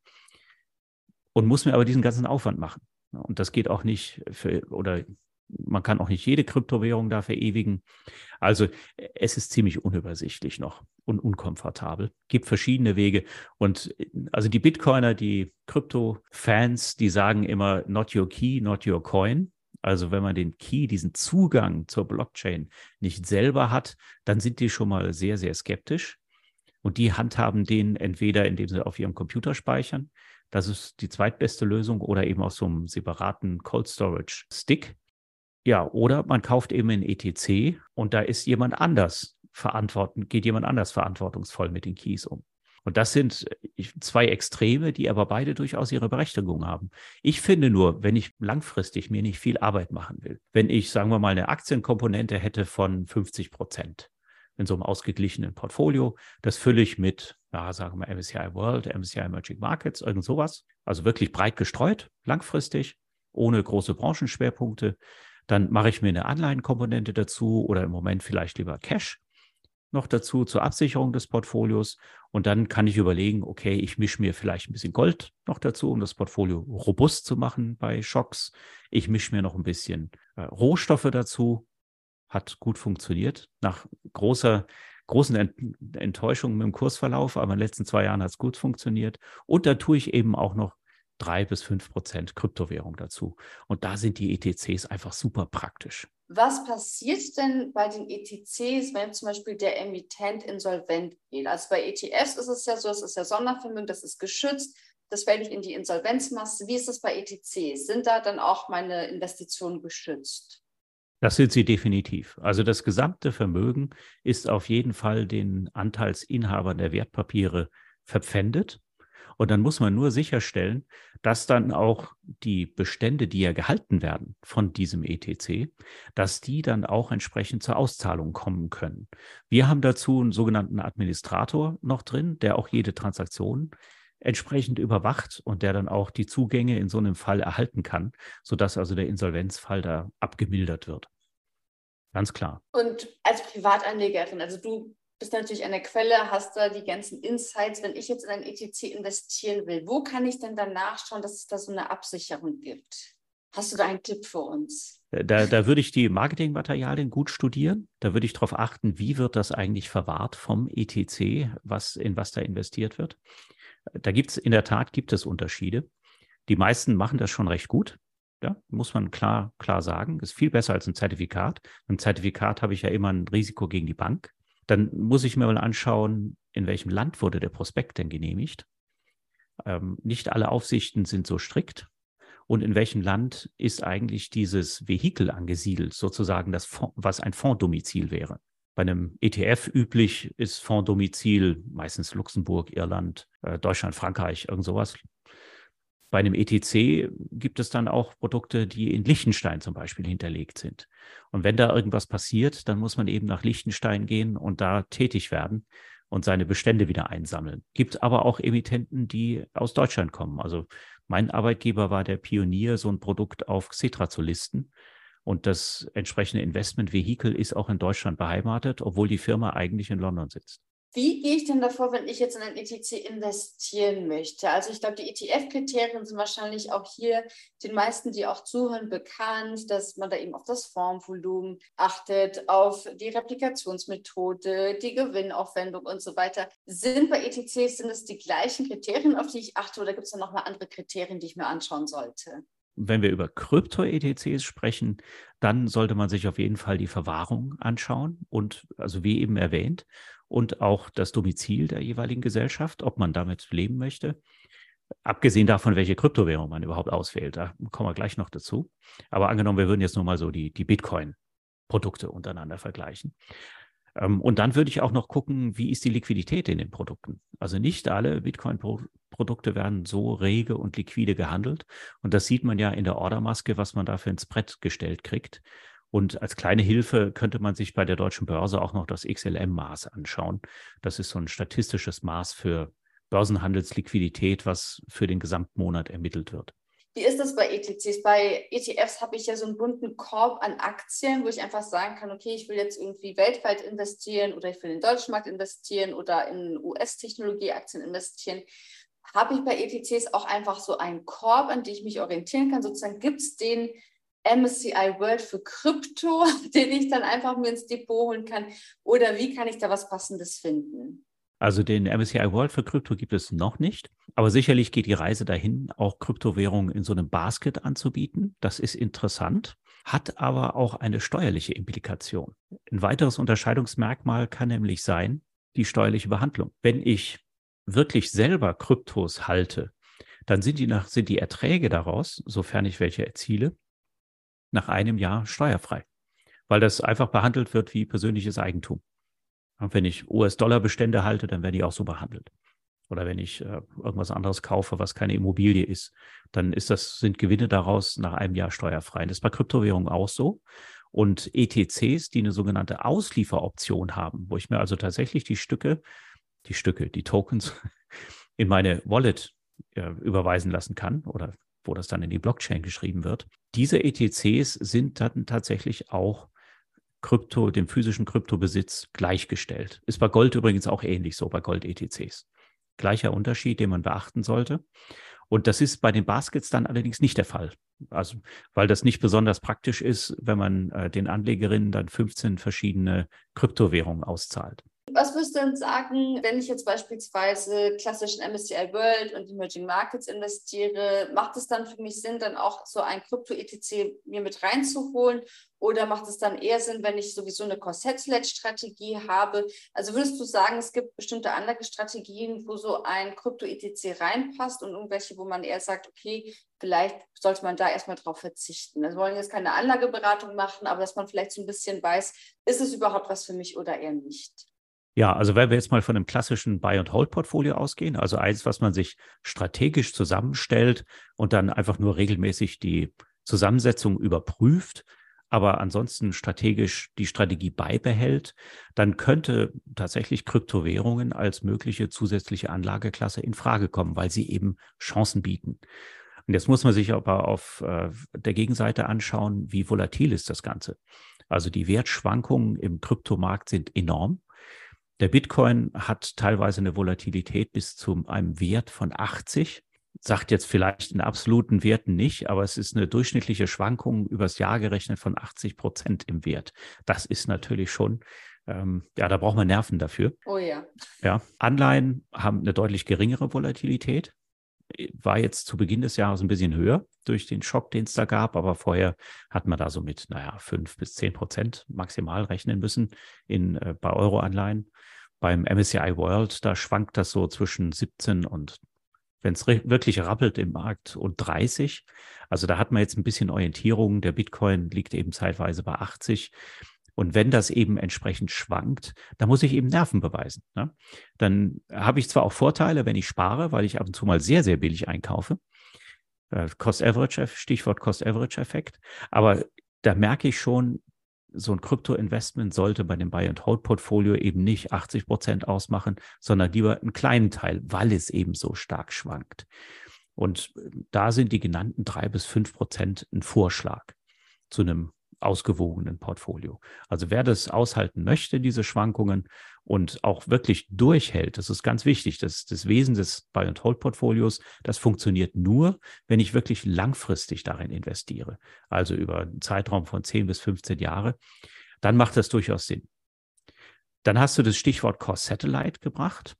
und muss mir aber diesen ganzen Aufwand machen. Und das geht auch nicht für, oder man kann auch nicht jede Kryptowährung da verewigen. Also es ist ziemlich unübersichtlich noch und unkomfortabel. Gibt verschiedene Wege. Und also die Bitcoiner, die Krypto-Fans, die sagen immer, not your key, not your coin. Also wenn man den Key, diesen Zugang zur Blockchain nicht selber hat, dann sind die schon mal sehr, sehr skeptisch. Und die handhaben den entweder, indem sie auf ihrem Computer speichern. Das ist die zweitbeste Lösung oder eben aus so einem separaten Cold Storage Stick. Ja, oder man kauft eben ein ETC und da ist jemand anders verantwortend, geht jemand anders verantwortungsvoll mit den Keys um. Und das sind äh, zwei Extreme, die aber beide durchaus ihre Berechtigung haben. Ich finde nur, wenn ich langfristig mir nicht viel Arbeit machen will, wenn ich, sagen wir mal, eine Aktienkomponente hätte von 50 Prozent in so einem ausgeglichenen Portfolio, das fülle ich mit, ja, sagen wir MSCI World, MSCI Emerging Markets, irgend sowas. Also wirklich breit gestreut, langfristig, ohne große Branchenschwerpunkte. Dann mache ich mir eine Anleihenkomponente dazu oder im Moment vielleicht lieber Cash noch dazu zur Absicherung des Portfolios. Und dann kann ich überlegen, okay, ich mische mir vielleicht ein bisschen Gold noch dazu, um das Portfolio robust zu machen bei Schocks. Ich mische mir noch ein bisschen äh, Rohstoffe dazu. Hat gut funktioniert. Nach großer, großen Ent Enttäuschungen mit dem Kursverlauf, aber in den letzten zwei Jahren hat es gut funktioniert. Und da tue ich eben auch noch drei bis fünf Prozent Kryptowährung dazu. Und da sind die ETCs einfach super praktisch. Was passiert denn bei den ETCs, wenn zum Beispiel der Emittent insolvent geht? Also bei ETFs ist es ja so, es ist ja Sondervermögen, das ist geschützt, das fällt nicht in die Insolvenzmasse. Wie ist das bei ETCs? Sind da dann auch meine Investitionen geschützt? Das sind sie definitiv. Also das gesamte Vermögen ist auf jeden Fall den Anteilsinhabern der Wertpapiere verpfändet. Und dann muss man nur sicherstellen, dass dann auch die Bestände, die ja gehalten werden von diesem ETC, dass die dann auch entsprechend zur Auszahlung kommen können. Wir haben dazu einen sogenannten Administrator noch drin, der auch jede Transaktion entsprechend überwacht und der dann auch die Zugänge in so einem Fall erhalten kann, sodass also der Insolvenzfall da abgemildert wird. Ganz klar. Und als Privatanlegerin, also du bist natürlich der Quelle, hast da die ganzen Insights. Wenn ich jetzt in ein ETC investieren will, wo kann ich denn dann nachschauen, dass es da so eine Absicherung gibt? Hast du da einen Tipp für uns? Äh, da, da würde ich die Marketingmaterialien gut studieren. Da würde ich darauf achten, wie wird das eigentlich verwahrt vom ETC, was, in was da investiert wird. Da gibt es in der Tat gibt es Unterschiede. Die meisten machen das schon recht gut. Ja, muss man klar, klar sagen. Ist viel besser als ein Zertifikat. Ein Zertifikat habe ich ja immer ein Risiko gegen die Bank. Dann muss ich mir mal anschauen, in welchem Land wurde der Prospekt denn genehmigt. Ähm, nicht alle Aufsichten sind so strikt. Und in welchem Land ist eigentlich dieses Vehikel angesiedelt, sozusagen das Fonds, was ein Fonddomizil wäre? Bei einem ETF üblich ist Fonddomizil meistens Luxemburg, Irland, äh, Deutschland, Frankreich, irgend sowas. Bei einem ETC gibt es dann auch Produkte, die in Liechtenstein zum Beispiel hinterlegt sind. Und wenn da irgendwas passiert, dann muss man eben nach Liechtenstein gehen und da tätig werden und seine Bestände wieder einsammeln. Gibt aber auch Emittenten, die aus Deutschland kommen. Also mein Arbeitgeber war der Pionier, so ein Produkt auf Xetra zu listen. Und das entsprechende Investmentvehikel ist auch in Deutschland beheimatet, obwohl die Firma eigentlich in London sitzt. Wie gehe ich denn davor, wenn ich jetzt in ein ETC investieren möchte? Also ich glaube, die ETF-Kriterien sind wahrscheinlich auch hier den meisten, die auch zuhören, bekannt, dass man da eben auf das Formvolumen achtet, auf die Replikationsmethode, die Gewinnaufwendung und so weiter. Sind bei ETCs, sind es die gleichen Kriterien, auf die ich achte oder gibt es da nochmal andere Kriterien, die ich mir anschauen sollte? wenn wir über Krypto-ETCs sprechen, dann sollte man sich auf jeden Fall die Verwahrung anschauen und, also wie eben erwähnt, und auch das Domizil der jeweiligen Gesellschaft, ob man damit leben möchte. Abgesehen davon, welche Kryptowährung man überhaupt auswählt, da kommen wir gleich noch dazu. Aber angenommen, wir würden jetzt nur mal so die, die Bitcoin-Produkte untereinander vergleichen. Ähm, und dann würde ich auch noch gucken, wie ist die Liquidität in den Produkten. Also nicht alle Bitcoin-Produkte werden so rege und liquide gehandelt. Und das sieht man ja in der Ordermaske, was man dafür ins Brett gestellt kriegt. Und als kleine Hilfe könnte man sich bei der deutschen Börse auch noch das XLM-Maß anschauen. Das ist so ein statistisches Maß für Börsenhandelsliquidität, was für den Gesamtmonat ermittelt wird. Wie ist das bei ETCs? Bei ETFs habe ich ja so einen bunten Korb an Aktien, wo ich einfach sagen kann, okay, ich will jetzt irgendwie weltweit investieren oder ich will in den deutschen Markt investieren oder in US-Technologieaktien investieren. Habe ich bei ETCs auch einfach so einen Korb, an den ich mich orientieren kann? Sozusagen gibt es den MSCI World für Krypto, den ich dann einfach mir ins Depot holen kann? Oder wie kann ich da was Passendes finden? Also den MSCI World für Krypto gibt es noch nicht, aber sicherlich geht die Reise dahin, auch Kryptowährungen in so einem Basket anzubieten. Das ist interessant, hat aber auch eine steuerliche Implikation. Ein weiteres Unterscheidungsmerkmal kann nämlich sein, die steuerliche Behandlung. Wenn ich wirklich selber Kryptos halte, dann sind die, nach, sind die Erträge daraus, sofern ich welche erziele, nach einem Jahr steuerfrei, weil das einfach behandelt wird wie persönliches Eigentum. Wenn ich US-Dollar-Bestände halte, dann werden die auch so behandelt. Oder wenn ich äh, irgendwas anderes kaufe, was keine Immobilie ist, dann ist das, sind Gewinne daraus nach einem Jahr steuerfrei. das ist bei Kryptowährungen auch so. Und ETCs, die eine sogenannte Auslieferoption haben, wo ich mir also tatsächlich die Stücke, die Stücke, die Tokens in meine Wallet äh, überweisen lassen kann oder wo das dann in die Blockchain geschrieben wird. Diese ETCs sind dann tatsächlich auch Krypto, dem physischen Kryptobesitz gleichgestellt. Ist bei Gold übrigens auch ähnlich so, bei Gold-ETCs. Gleicher Unterschied, den man beachten sollte. Und das ist bei den Baskets dann allerdings nicht der Fall. Also, weil das nicht besonders praktisch ist, wenn man äh, den Anlegerinnen dann 15 verschiedene Kryptowährungen auszahlt. Was würdest du denn sagen, wenn ich jetzt beispielsweise klassischen MSCI World und Emerging Markets investiere, macht es dann für mich Sinn, dann auch so ein Krypto-ETC mir mit reinzuholen? Oder macht es dann eher Sinn, wenn ich sowieso eine Corset-Strategie habe? Also würdest du sagen, es gibt bestimmte Anlagestrategien, wo so ein Krypto-ETC reinpasst und irgendwelche, wo man eher sagt, okay, vielleicht sollte man da erstmal drauf verzichten. Also wir wollen jetzt keine Anlageberatung machen, aber dass man vielleicht so ein bisschen weiß, ist es überhaupt was für mich oder eher nicht? Ja, also wenn wir jetzt mal von einem klassischen Buy-and-Hold-Portfolio ausgehen, also eins, was man sich strategisch zusammenstellt und dann einfach nur regelmäßig die Zusammensetzung überprüft, aber ansonsten strategisch die Strategie beibehält, dann könnte tatsächlich Kryptowährungen als mögliche zusätzliche Anlageklasse in Frage kommen, weil sie eben Chancen bieten. Und jetzt muss man sich aber auf äh, der Gegenseite anschauen, wie volatil ist das Ganze. Also die Wertschwankungen im Kryptomarkt sind enorm. Der Bitcoin hat teilweise eine Volatilität bis zu einem Wert von 80. Sagt jetzt vielleicht in absoluten Werten nicht, aber es ist eine durchschnittliche Schwankung übers Jahr gerechnet von 80 Prozent im Wert. Das ist natürlich schon, ähm, ja, da braucht man Nerven dafür. Oh ja. Ja, Anleihen haben eine deutlich geringere Volatilität. War jetzt zu Beginn des Jahres ein bisschen höher durch den Schock, den es da gab, aber vorher hat man da so mit, naja, fünf bis zehn Prozent maximal rechnen müssen in, äh, bei Euro-Anleihen. Beim MSCI World, da schwankt das so zwischen 17 und wenn es wirklich rappelt im Markt und 30. Also da hat man jetzt ein bisschen Orientierung. Der Bitcoin liegt eben zeitweise bei 80. Und wenn das eben entsprechend schwankt, dann muss ich eben Nerven beweisen. Ne? Dann habe ich zwar auch Vorteile, wenn ich spare, weil ich ab und zu mal sehr, sehr billig einkaufe. Äh, Cost-Average, Stichwort Cost-Average-Effekt. Aber da merke ich schon, so ein Krypto-Investment sollte bei dem Buy-and-Hold-Portfolio eben nicht 80 Prozent ausmachen, sondern lieber einen kleinen Teil, weil es eben so stark schwankt. Und äh, da sind die genannten drei bis fünf Prozent ein Vorschlag zu einem ausgewogenen Portfolio. Also wer das aushalten möchte, diese Schwankungen und auch wirklich durchhält, das ist ganz wichtig. Das, das Wesen des Buy-and-Hold-Portfolios, das funktioniert nur, wenn ich wirklich langfristig darin investiere, also über einen Zeitraum von 10 bis 15 Jahre, dann macht das durchaus Sinn. Dann hast du das Stichwort Core Satellite gebracht.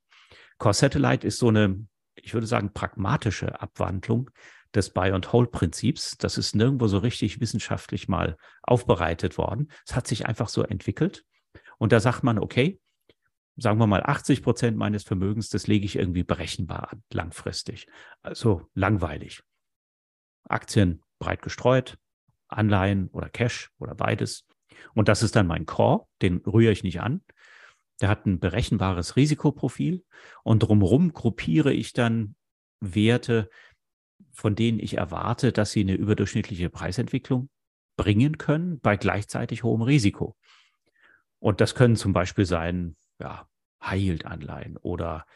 Core Satellite ist so eine, ich würde sagen, pragmatische Abwandlung des Buy-and-Hold-Prinzips. Das ist nirgendwo so richtig wissenschaftlich mal aufbereitet worden. Es hat sich einfach so entwickelt. Und da sagt man, okay, sagen wir mal 80 Prozent meines Vermögens, das lege ich irgendwie berechenbar an, langfristig. Also langweilig. Aktien breit gestreut, Anleihen oder Cash oder beides. Und das ist dann mein Core, den rühre ich nicht an. Der hat ein berechenbares Risikoprofil und drumherum gruppiere ich dann Werte, von denen ich erwarte, dass sie eine überdurchschnittliche Preisentwicklung bringen können bei gleichzeitig hohem Risiko. Und das können zum Beispiel sein, ja, High-Yield-Anleihen oder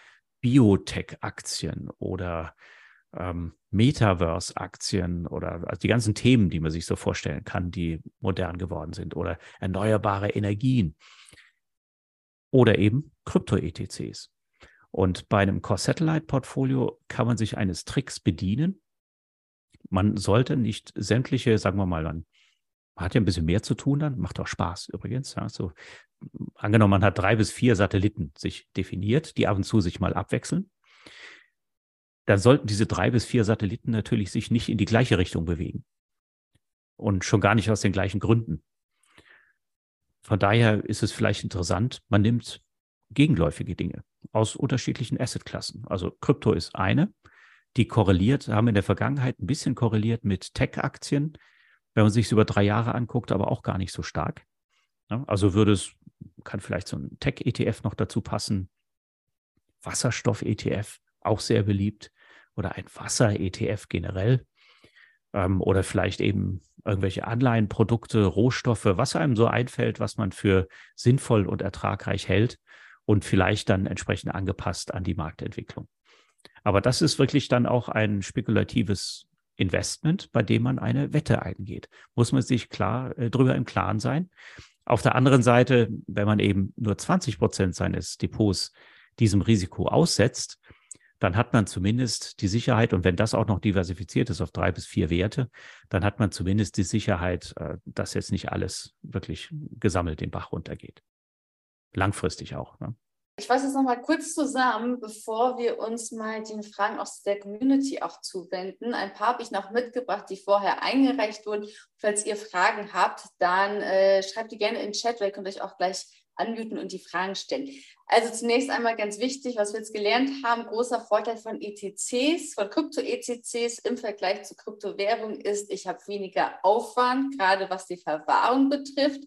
Biotech-Aktien oder ähm, Metaverse-Aktien oder also die ganzen Themen, die man sich so vorstellen kann, die modern geworden sind oder erneuerbare Energien oder eben Krypto-ETCs. Und bei einem Core-Satellite-Portfolio kann man sich eines Tricks bedienen. Man sollte nicht sämtliche, sagen wir mal, man hat ja ein bisschen mehr zu tun dann, macht auch Spaß übrigens. Ja, so, angenommen, man hat drei bis vier Satelliten sich definiert, die ab und zu sich mal abwechseln dann sollten diese drei bis vier Satelliten natürlich sich nicht in die gleiche Richtung bewegen. Und schon gar nicht aus den gleichen Gründen. Von daher ist es vielleicht interessant, man nimmt gegenläufige Dinge aus unterschiedlichen Assetklassen. Also Krypto ist eine, die korreliert, haben in der Vergangenheit ein bisschen korreliert mit Tech-Aktien, wenn man sich es über drei Jahre anguckt, aber auch gar nicht so stark. Also würde es, kann vielleicht so ein Tech-ETF noch dazu passen, Wasserstoff-ETF, auch sehr beliebt, oder ein Wasser-ETF generell ähm, oder vielleicht eben irgendwelche Anleihenprodukte, Rohstoffe, was einem so einfällt, was man für sinnvoll und ertragreich hält und vielleicht dann entsprechend angepasst an die Marktentwicklung. Aber das ist wirklich dann auch ein spekulatives Investment, bei dem man eine Wette eingeht. Muss man sich klar äh, drüber im Klaren sein. Auf der anderen Seite, wenn man eben nur 20 Prozent seines Depots diesem Risiko aussetzt, dann hat man zumindest die Sicherheit, und wenn das auch noch diversifiziert ist auf drei bis vier Werte, dann hat man zumindest die Sicherheit, äh, dass jetzt nicht alles wirklich gesammelt den Bach runtergeht. Langfristig auch. Ne? Ich fasse jetzt nochmal kurz zusammen, bevor wir uns mal den Fragen aus der Community auch zuwenden. Ein paar habe ich noch mitgebracht, die vorher eingereicht wurden. Falls ihr Fragen habt, dann äh, schreibt die gerne in den Chat, weil ihr könnt euch auch gleich anmuten und die Fragen stellen. Also zunächst einmal ganz wichtig, was wir jetzt gelernt haben, großer Vorteil von ETCs, von Krypto-ETCs im Vergleich zu Kryptowährungen ist, ich habe weniger Aufwand, gerade was die Verwahrung betrifft.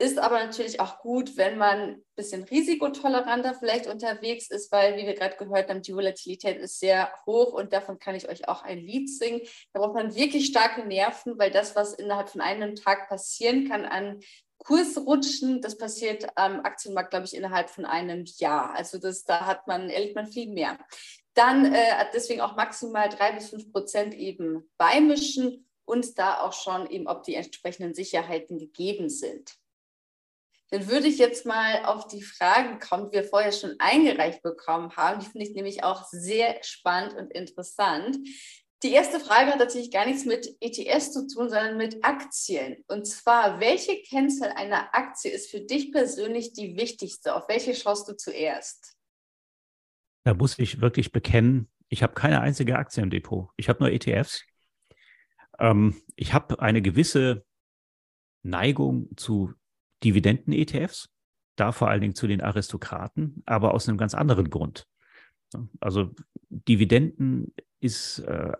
Ist aber natürlich auch gut, wenn man ein bisschen risikotoleranter vielleicht unterwegs ist, weil, wie wir gerade gehört haben, die Volatilität ist sehr hoch und davon kann ich euch auch ein Lied singen. Da braucht man wirklich starke Nerven, weil das, was innerhalb von einem Tag passieren kann an Kursrutschen, das passiert am Aktienmarkt, glaube ich, innerhalb von einem Jahr. Also das, da hat man, erlebt man viel mehr. Dann äh, deswegen auch maximal drei bis fünf Prozent eben beimischen und da auch schon eben, ob die entsprechenden Sicherheiten gegeben sind. Dann würde ich jetzt mal auf die Fragen kommen, die wir vorher schon eingereicht bekommen haben. Die finde ich nämlich auch sehr spannend und interessant. Die erste Frage hat natürlich gar nichts mit ETS zu tun, sondern mit Aktien. Und zwar, welche Kennzahl einer Aktie ist für dich persönlich die wichtigste? Auf welche schaust du zuerst? Da muss ich wirklich bekennen, ich habe keine einzige Aktie im Depot. Ich habe nur ETFs. Ähm, ich habe eine gewisse Neigung zu Dividenden-ETFs, da vor allen Dingen zu den Aristokraten, aber aus einem ganz anderen Grund. Also Dividenden ist äh,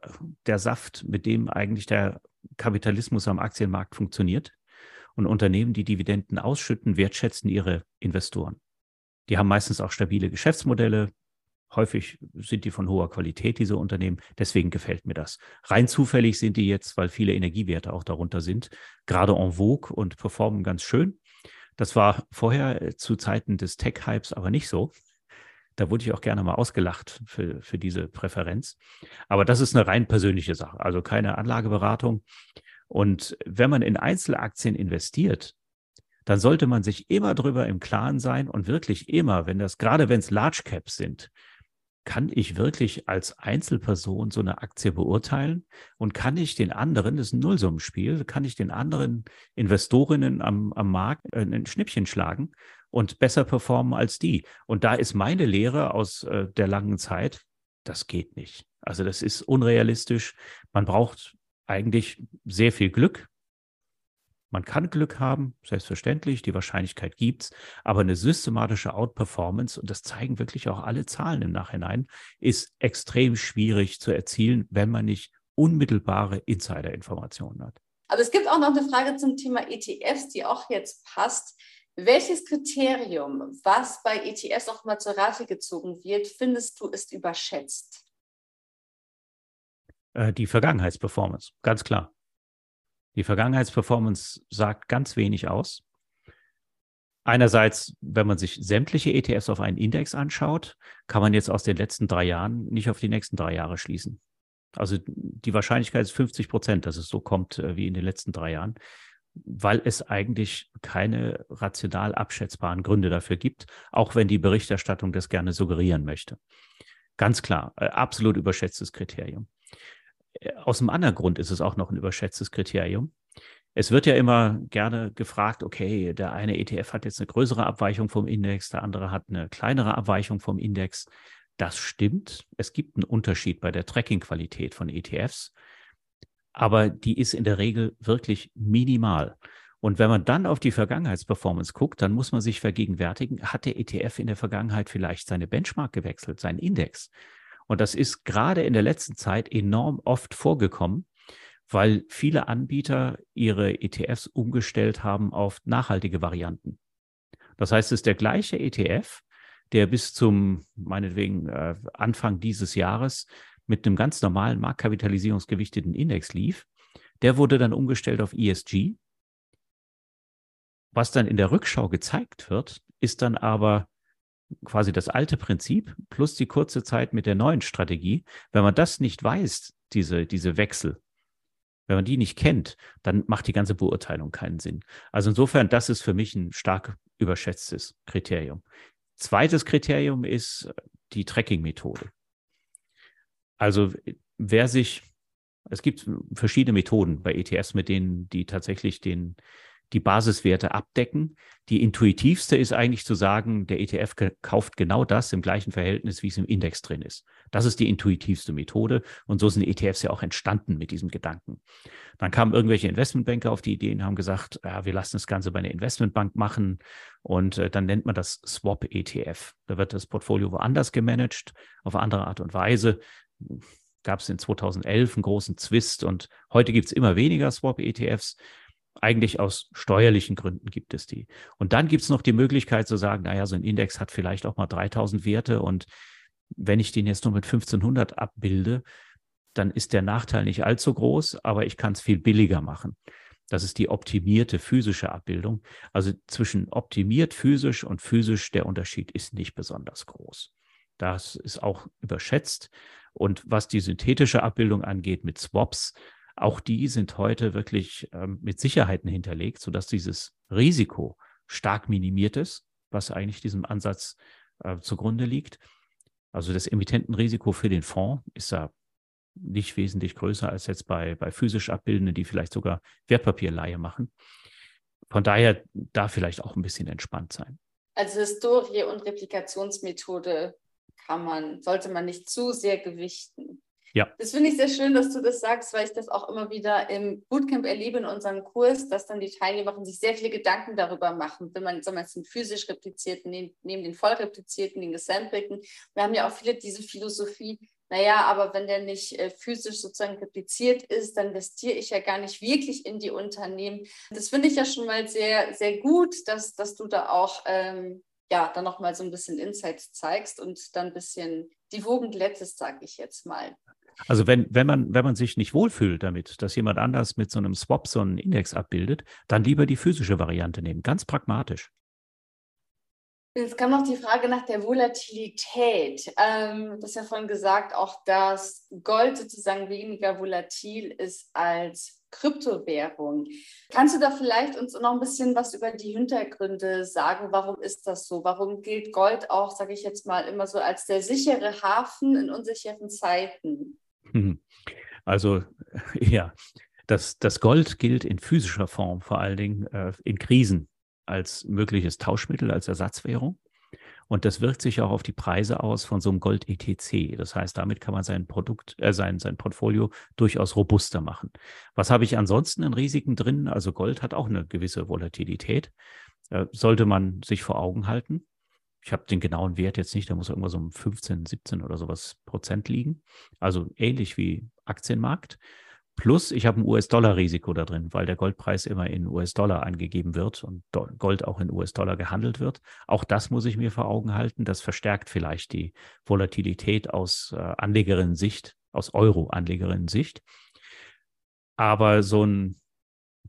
der Saft, mit dem eigentlich der Kapitalismus am Aktienmarkt funktioniert. Und Unternehmen, die Dividenden ausschütten, wertschätzen ihre Investoren. Die haben meistens auch stabile Geschäftsmodelle. Häufig sind die von hoher Qualität, diese Unternehmen. Deswegen gefällt mir das. Rein zufällig sind die jetzt, weil viele Energiewerte auch darunter sind, gerade en vogue und performen ganz schön. Das war vorher äh, zu Zeiten des Tech-Hypes aber nicht so. Da wurde ich auch gerne mal ausgelacht für, für diese Präferenz. Aber das ist eine rein persönliche Sache, also keine Anlageberatung. Und wenn man in Einzelaktien investiert, dann sollte man sich immer darüber im Klaren sein und wirklich immer, wenn das, gerade wenn es Large Caps sind, kann ich wirklich als Einzelperson so eine Aktie beurteilen und kann ich den anderen, das ist ein Nullsummenspiel, kann ich den anderen Investorinnen am, am Markt ein Schnippchen schlagen und besser performen als die. Und da ist meine Lehre aus äh, der langen Zeit, das geht nicht. Also das ist unrealistisch. Man braucht eigentlich sehr viel Glück. Man kann Glück haben, selbstverständlich, die Wahrscheinlichkeit gibt's, aber eine systematische Outperformance, und das zeigen wirklich auch alle Zahlen im Nachhinein, ist extrem schwierig zu erzielen, wenn man nicht unmittelbare Insider-Informationen hat. Aber es gibt auch noch eine Frage zum Thema ETFs, die auch jetzt passt. Welches Kriterium, was bei ETFs auch mal zur Rate gezogen wird, findest du ist überschätzt? Äh, die Vergangenheitsperformance, ganz klar. Die Vergangenheitsperformance sagt ganz wenig aus. Einerseits, wenn man sich sämtliche ETFs auf einen Index anschaut, kann man jetzt aus den letzten drei Jahren nicht auf die nächsten drei Jahre schließen. Also die Wahrscheinlichkeit ist 50 Prozent, dass es so kommt äh, wie in den letzten drei Jahren, weil es eigentlich keine rational abschätzbaren Gründe dafür gibt, auch wenn die Berichterstattung das gerne suggerieren möchte. Ganz klar, äh, absolut überschätztes Kriterium. Äh, aus einem anderen Grund ist es auch noch ein überschätztes Kriterium. Es wird ja immer gerne gefragt, okay, der eine ETF hat jetzt eine größere Abweichung vom Index, der andere hat eine kleinere Abweichung vom Index. Das stimmt. Es gibt einen Unterschied bei der Tracking-Qualität von ETFs, aber die ist in der Regel wirklich minimal. Und wenn man dann auf die Vergangenheitsperformance guckt, dann muss man sich vergegenwärtigen, hat der ETF in der Vergangenheit vielleicht seine Benchmark gewechselt, seinen Index? Und das ist gerade in der letzten Zeit enorm oft vorgekommen, weil viele Anbieter ihre ETFs umgestellt haben auf nachhaltige Varianten. Das heißt, es ist der gleiche ETF, der bis zum, meinetwegen, äh, Anfang dieses Jahres mit einem ganz normalen marktkapitalisierungsgewichteten Index lief. Der wurde dann umgestellt auf ESG. Was dann in der Rückschau gezeigt wird, ist dann aber quasi das alte Prinzip plus die kurze Zeit mit der neuen Strategie. Wenn man das nicht weiß, diese, diese Wechsel, wenn man die nicht kennt, dann macht die ganze Beurteilung keinen Sinn. Also insofern, das ist für mich ein stark überschätztes Kriterium. Zweites Kriterium ist die Tracking-Methode. Also wer sich, es gibt verschiedene Methoden bei ETFs, mit denen die tatsächlich den die Basiswerte abdecken. Die intuitivste ist eigentlich zu sagen, der ETF kauft genau das im gleichen Verhältnis, wie es im Index drin ist. Das ist die intuitivste Methode. Und so sind ETFs ja auch entstanden mit diesem Gedanken. Dann kamen irgendwelche Investmentbanker auf die Idee und haben gesagt, ja, wir lassen das Ganze bei einer Investmentbank machen. Und äh, dann nennt man das Swap-ETF. Da wird das Portfolio woanders gemanagt, auf andere Art und Weise gab es in 2011 einen großen Zwist und heute gibt es immer weniger Swap-ETFs eigentlich aus steuerlichen Gründen gibt es die. Und dann gibt es noch die Möglichkeit zu sagen, naja, so ein Index hat vielleicht auch mal 3000 Werte und wenn ich den jetzt nur mit 1500 abbilde, dann ist der Nachteil nicht allzu groß, aber ich kann es viel billiger machen. Das ist die optimierte physische Abbildung. Also zwischen optimiert physisch und physisch, der Unterschied ist nicht besonders groß. Das ist auch überschätzt. Und was die synthetische Abbildung angeht mit Swaps, auch die sind heute wirklich ähm, mit Sicherheiten hinterlegt, sodass dieses Risiko stark minimiert ist, was eigentlich diesem Ansatz äh, zugrunde liegt. Also das Emittentenrisiko für den Fonds ist da nicht wesentlich größer als jetzt bei, bei physisch Abbildenden, die vielleicht sogar Wertpapierleihe machen. Von daher da vielleicht auch ein bisschen entspannt sein. Also Historie und Replikationsmethode kann man, sollte man nicht zu sehr gewichten. Ja. Das finde ich sehr schön, dass du das sagst, weil ich das auch immer wieder im Bootcamp erlebe in unserem Kurs, dass dann die Teilnehmer sich sehr viele Gedanken darüber machen, wenn man, sagen wir, den physisch replizierten, neben den voll replizierten, den gesampelten. Wir haben ja auch viele diese Philosophie, naja, aber wenn der nicht äh, physisch sozusagen repliziert ist, dann investiere ich ja gar nicht wirklich in die Unternehmen. Das finde ich ja schon mal sehr, sehr gut, dass, dass du da auch ähm, ja, dann nochmal so ein bisschen Insights zeigst und dann ein bisschen die Wogen glättest, sage ich jetzt mal. Also wenn, wenn, man, wenn man sich nicht wohlfühlt damit, dass jemand anders mit so einem Swap so einen Index abbildet, dann lieber die physische Variante nehmen. Ganz pragmatisch. Jetzt kam noch die Frage nach der Volatilität. Ähm, das ist ja vorhin gesagt, auch dass Gold sozusagen weniger volatil ist als Kryptowährung. Kannst du da vielleicht uns noch ein bisschen was über die Hintergründe sagen? Warum ist das so? Warum gilt Gold auch, sage ich jetzt mal, immer so als der sichere Hafen in unsicheren Zeiten? Mhm. Also ja, das, das Gold gilt in physischer Form vor allen Dingen äh, in Krisen als mögliches Tauschmittel, als Ersatzwährung. Und das wirkt sich auch auf die Preise aus von so einem Gold-ETC. Das heißt, damit kann man sein Produkt, äh, sein, sein Portfolio durchaus robuster machen. Was habe ich ansonsten in Risiken drin? Also Gold hat auch eine gewisse Volatilität. Äh, sollte man sich vor Augen halten. Ich habe den genauen Wert jetzt nicht, da muss irgendwo so um 15, 17 oder sowas Prozent liegen. Also ähnlich wie Aktienmarkt. Plus, ich habe ein US-Dollar-Risiko da drin, weil der Goldpreis immer in US-Dollar angegeben wird und Gold auch in US-Dollar gehandelt wird. Auch das muss ich mir vor Augen halten. Das verstärkt vielleicht die Volatilität aus äh, Anlegerinnen-Sicht, aus Euro-Anlegerinnen-Sicht. Aber so ein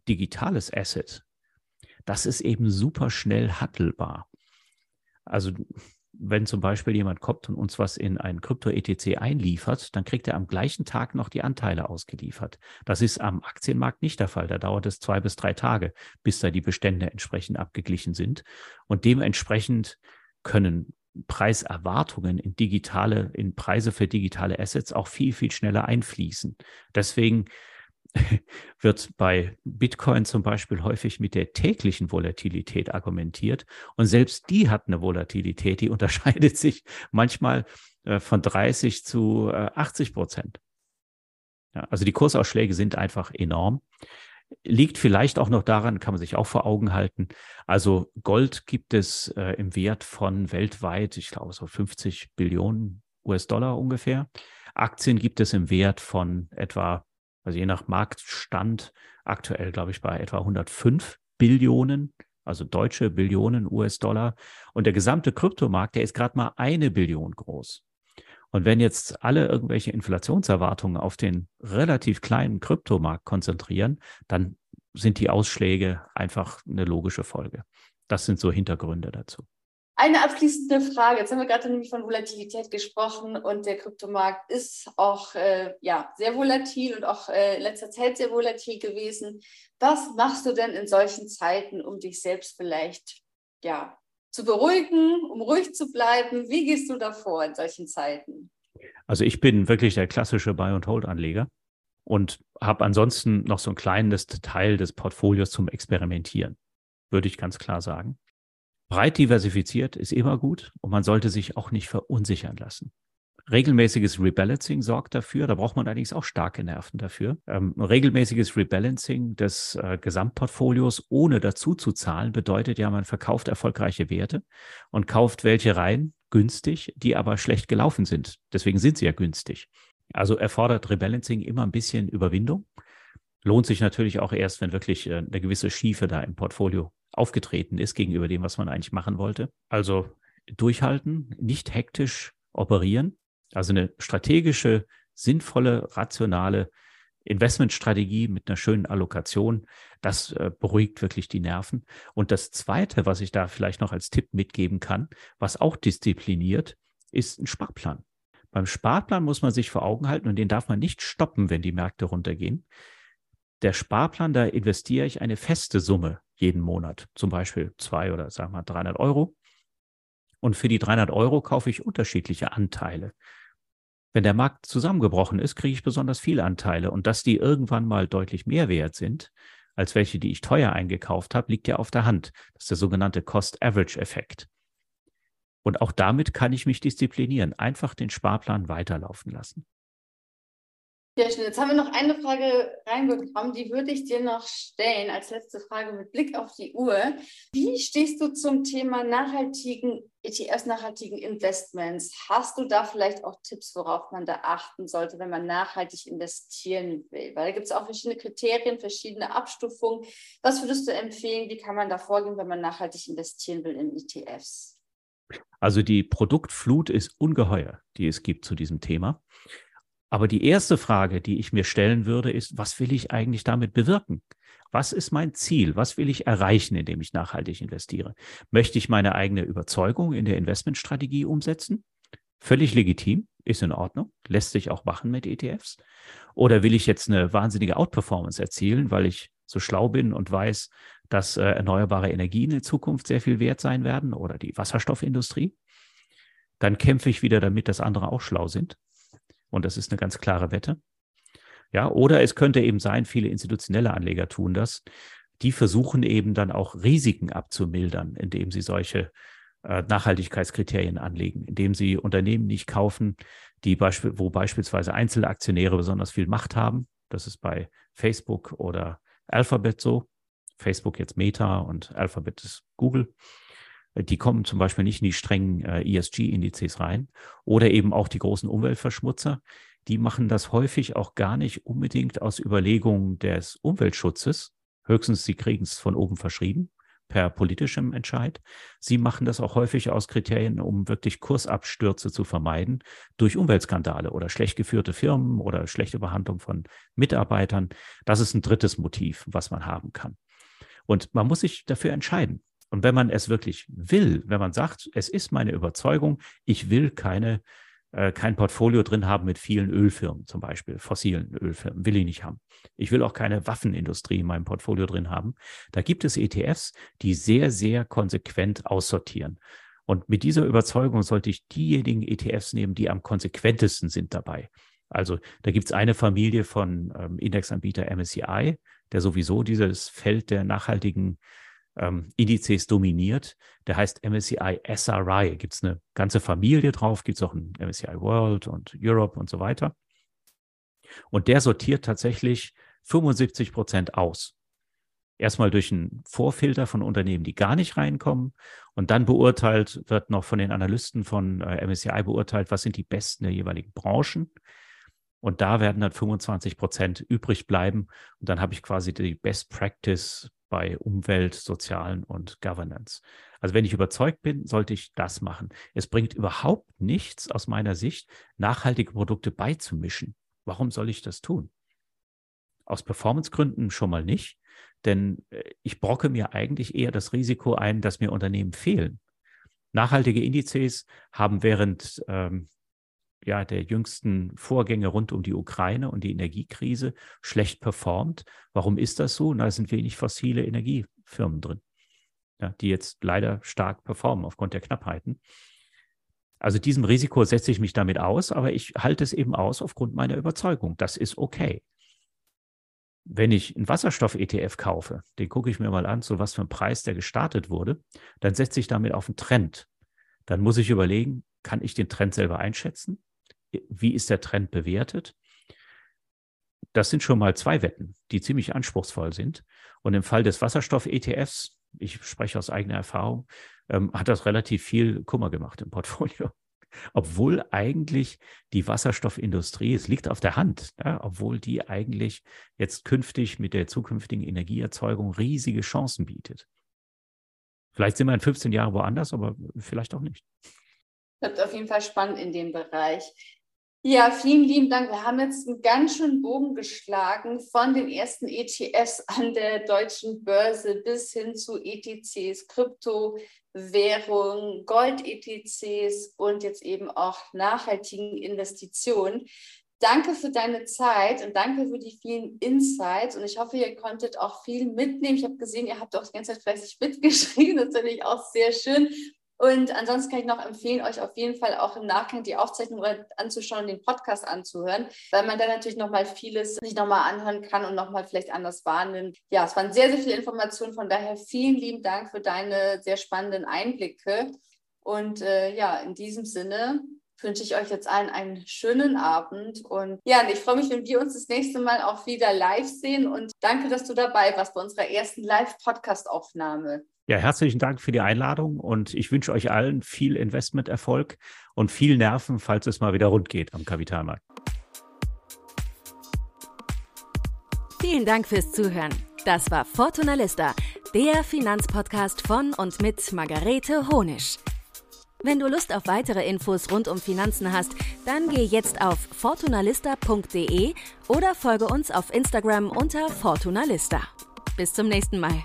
digitales Asset, das ist eben super schnell handelbar. Also wenn zum Beispiel jemand kommt und uns was in ein Krypto-ETC einliefert, dann kriegt er am gleichen Tag noch die Anteile ausgeliefert. Das ist am Aktienmarkt nicht der Fall. Da dauert es zwei bis drei Tage, bis da die Bestände entsprechend abgeglichen sind. Und dementsprechend können Preiserwartungen in digitale, in Preise für digitale Assets auch viel, viel schneller einfließen. Deswegen wird bei Bitcoin zum Beispiel häufig mit der täglichen Volatilität argumentiert. Und selbst die hat eine Volatilität, die unterscheidet sich manchmal äh, von 30 zu 80 äh, Prozent. Ja, also die Kursausschläge sind einfach enorm. Liegt vielleicht auch noch daran, kann man sich auch vor Augen halten. Also Gold gibt es äh, im Wert von weltweit, ich glaube so 50 Billionen US-Dollar ungefähr. Aktien gibt es im Wert von etwa also je nach Marktstand aktuell, glaube ich, bei etwa 105 Billionen, also deutsche Billionen US-Dollar. Und der gesamte Kryptomarkt, der ist gerade mal eine Billion groß. Und wenn jetzt alle irgendwelche Inflationserwartungen auf den relativ kleinen Kryptomarkt konzentrieren, dann sind die Ausschläge einfach eine logische Folge. Das sind so Hintergründe dazu. Eine abschließende Frage. Jetzt haben wir gerade nämlich von Volatilität gesprochen und der Kryptomarkt ist auch äh, ja, sehr volatil und auch äh, in letzter Zeit sehr volatil gewesen. Was machst du denn in solchen Zeiten, um dich selbst vielleicht ja, zu beruhigen, um ruhig zu bleiben? Wie gehst du davor in solchen Zeiten? Also ich bin wirklich der klassische Buy-and-Hold-Anleger und habe ansonsten noch so ein kleines Teil des Portfolios zum Experimentieren, würde ich ganz klar sagen. Breit diversifiziert ist immer gut und man sollte sich auch nicht verunsichern lassen. Regelmäßiges Rebalancing sorgt dafür, da braucht man allerdings auch starke Nerven dafür. Ähm, regelmäßiges Rebalancing des äh, Gesamtportfolios ohne dazu zu zahlen bedeutet ja, man verkauft erfolgreiche Werte und kauft welche rein, günstig, die aber schlecht gelaufen sind. Deswegen sind sie ja günstig. Also erfordert Rebalancing immer ein bisschen Überwindung. Lohnt sich natürlich auch erst, wenn wirklich äh, eine gewisse Schiefe da im Portfolio aufgetreten ist gegenüber dem, was man eigentlich machen wollte. Also durchhalten, nicht hektisch operieren. Also eine strategische, sinnvolle, rationale Investmentstrategie mit einer schönen Allokation, das äh, beruhigt wirklich die Nerven. Und das Zweite, was ich da vielleicht noch als Tipp mitgeben kann, was auch diszipliniert, ist ein Sparplan. Beim Sparplan muss man sich vor Augen halten und den darf man nicht stoppen, wenn die Märkte runtergehen. Der Sparplan, da investiere ich eine feste Summe jeden Monat, zum Beispiel zwei oder sagen wir 300 Euro. Und für die 300 Euro kaufe ich unterschiedliche Anteile. Wenn der Markt zusammengebrochen ist, kriege ich besonders viele Anteile. Und dass die irgendwann mal deutlich mehr wert sind, als welche, die ich teuer eingekauft habe, liegt ja auf der Hand. Das ist der sogenannte Cost-Average-Effekt. Und auch damit kann ich mich disziplinieren, einfach den Sparplan weiterlaufen lassen. Sehr schön. Jetzt haben wir noch eine Frage reinbekommen, die würde ich dir noch stellen als letzte Frage mit Blick auf die Uhr. Wie stehst du zum Thema nachhaltigen ETFs, nachhaltigen Investments? Hast du da vielleicht auch Tipps, worauf man da achten sollte, wenn man nachhaltig investieren will? Weil da gibt es auch verschiedene Kriterien, verschiedene Abstufungen. Was würdest du empfehlen? Wie kann man da vorgehen, wenn man nachhaltig investieren will in ETFs? Also die Produktflut ist ungeheuer, die es gibt zu diesem Thema. Aber die erste Frage, die ich mir stellen würde, ist, was will ich eigentlich damit bewirken? Was ist mein Ziel? Was will ich erreichen, indem ich nachhaltig investiere? Möchte ich meine eigene Überzeugung in der Investmentstrategie umsetzen? Völlig legitim, ist in Ordnung, lässt sich auch machen mit ETFs. Oder will ich jetzt eine wahnsinnige Outperformance erzielen, weil ich so schlau bin und weiß, dass äh, erneuerbare Energien in Zukunft sehr viel wert sein werden oder die Wasserstoffindustrie? Dann kämpfe ich wieder damit, dass andere auch schlau sind und das ist eine ganz klare Wette. Ja, oder es könnte eben sein, viele institutionelle Anleger tun das. Die versuchen eben dann auch Risiken abzumildern, indem sie solche äh, Nachhaltigkeitskriterien anlegen, indem sie Unternehmen nicht kaufen, die beisp wo beispielsweise Einzelaktionäre besonders viel Macht haben. Das ist bei Facebook oder Alphabet so. Facebook jetzt Meta und Alphabet ist Google. Die kommen zum Beispiel nicht in die strengen äh, ESG-Indizes rein. Oder eben auch die großen Umweltverschmutzer. Die machen das häufig auch gar nicht unbedingt aus Überlegungen des Umweltschutzes. Höchstens sie kriegen es von oben verschrieben per politischem Entscheid. Sie machen das auch häufig aus Kriterien, um wirklich Kursabstürze zu vermeiden durch Umweltskandale oder schlecht geführte Firmen oder schlechte Behandlung von Mitarbeitern. Das ist ein drittes Motiv, was man haben kann. Und man muss sich dafür entscheiden. Und wenn man es wirklich will, wenn man sagt, es ist meine Überzeugung, ich will keine, äh, kein Portfolio drin haben mit vielen Ölfirmen, zum Beispiel fossilen Ölfirmen, will ich nicht haben. Ich will auch keine Waffenindustrie in meinem Portfolio drin haben. Da gibt es ETFs, die sehr, sehr konsequent aussortieren. Und mit dieser Überzeugung sollte ich diejenigen ETFs nehmen, die am konsequentesten sind dabei. Also da gibt es eine Familie von ähm, Indexanbieter MSCI, der sowieso dieses Feld der nachhaltigen ähm, Indizes dominiert. Der heißt MSCI SRI. Gibt es eine ganze Familie drauf, gibt es auch ein MSCI World und Europe und so weiter. Und der sortiert tatsächlich 75 Prozent aus erstmal durch einen Vorfilter von Unternehmen, die gar nicht reinkommen. Und dann beurteilt, wird noch von den Analysten von äh, MSCI beurteilt, was sind die besten der jeweiligen Branchen. Und da werden dann 25 Prozent übrig bleiben. Und dann habe ich quasi die Best Practice bei Umwelt, Sozialen und Governance. Also wenn ich überzeugt bin, sollte ich das machen. Es bringt überhaupt nichts aus meiner Sicht, nachhaltige Produkte beizumischen. Warum soll ich das tun? Aus Performancegründen schon mal nicht. Denn äh, ich brocke mir eigentlich eher das Risiko ein, dass mir Unternehmen fehlen. Nachhaltige Indizes haben während ähm, ja, der jüngsten Vorgänge rund um die Ukraine und die Energiekrise schlecht performt. Warum ist das so? Da sind wenig fossile Energiefirmen drin, ja, die jetzt leider stark performen aufgrund der Knappheiten. Also diesem Risiko setze ich mich damit aus, aber ich halte es eben aus aufgrund meiner Überzeugung. Das ist okay wenn ich einen Wasserstoff-ETF kaufe, den gucke ich mir mal an, so was für ein Preis der gestartet wurde, dann setze ich damit auf einen Trend. Dann muss ich überlegen, kann ich den Trend selber einschätzen? Wie ist der Trend bewertet? Das sind schon mal zwei Wetten, die ziemlich anspruchsvoll sind. Und im Fall des Wasserstoff-ETFs, ich spreche aus eigener Erfahrung, ähm, hat das relativ viel Kummer gemacht im Portfolio obwohl eigentlich die Wasserstoffindustrie, es liegt auf der Hand, ja, obwohl die eigentlich jetzt künftig mit der zukünftigen Energieerzeugung riesige Chancen bietet. Vielleicht sind wir in 15 Jahren woanders, aber vielleicht auch nicht. Das ist auf jeden Fall spannend in dem Bereich. Ja, vielen lieben Dank. Wir haben jetzt einen ganz schönen Bogen geschlagen von den ersten ETFs an der deutschen Börse bis hin zu ETCs, Kryptowährungen, Gold-ETCs und jetzt eben auch nachhaltigen Investitionen. Danke für deine Zeit und danke für die vielen Insights. Und ich hoffe, ihr konntet auch viel mitnehmen. Ich habe gesehen, ihr habt auch die ganze Zeit fleißig mitgeschrieben. Das finde ich auch sehr schön. Und ansonsten kann ich noch empfehlen, euch auf jeden Fall auch im Nachgang die Aufzeichnung anzuschauen, den Podcast anzuhören, weil man da natürlich nochmal vieles sich nochmal anhören kann und nochmal vielleicht anders wahrnimmt. Ja, es waren sehr, sehr viele Informationen. Von daher vielen lieben Dank für deine sehr spannenden Einblicke. Und äh, ja, in diesem Sinne wünsche ich euch jetzt allen einen schönen Abend. Und ja, ich freue mich, wenn wir uns das nächste Mal auch wieder live sehen. Und danke, dass du dabei warst bei unserer ersten Live-Podcast-Aufnahme. Ja, herzlichen Dank für die Einladung und ich wünsche euch allen viel Investmenterfolg und viel Nerven, falls es mal wieder rund geht am Kapitalmarkt. Vielen Dank fürs Zuhören. Das war Fortuna Lista, der Finanzpodcast von und mit Margarete Honisch. Wenn du Lust auf weitere Infos rund um Finanzen hast, dann geh jetzt auf fortunalista.de oder folge uns auf Instagram unter Fortunalista. Bis zum nächsten Mal.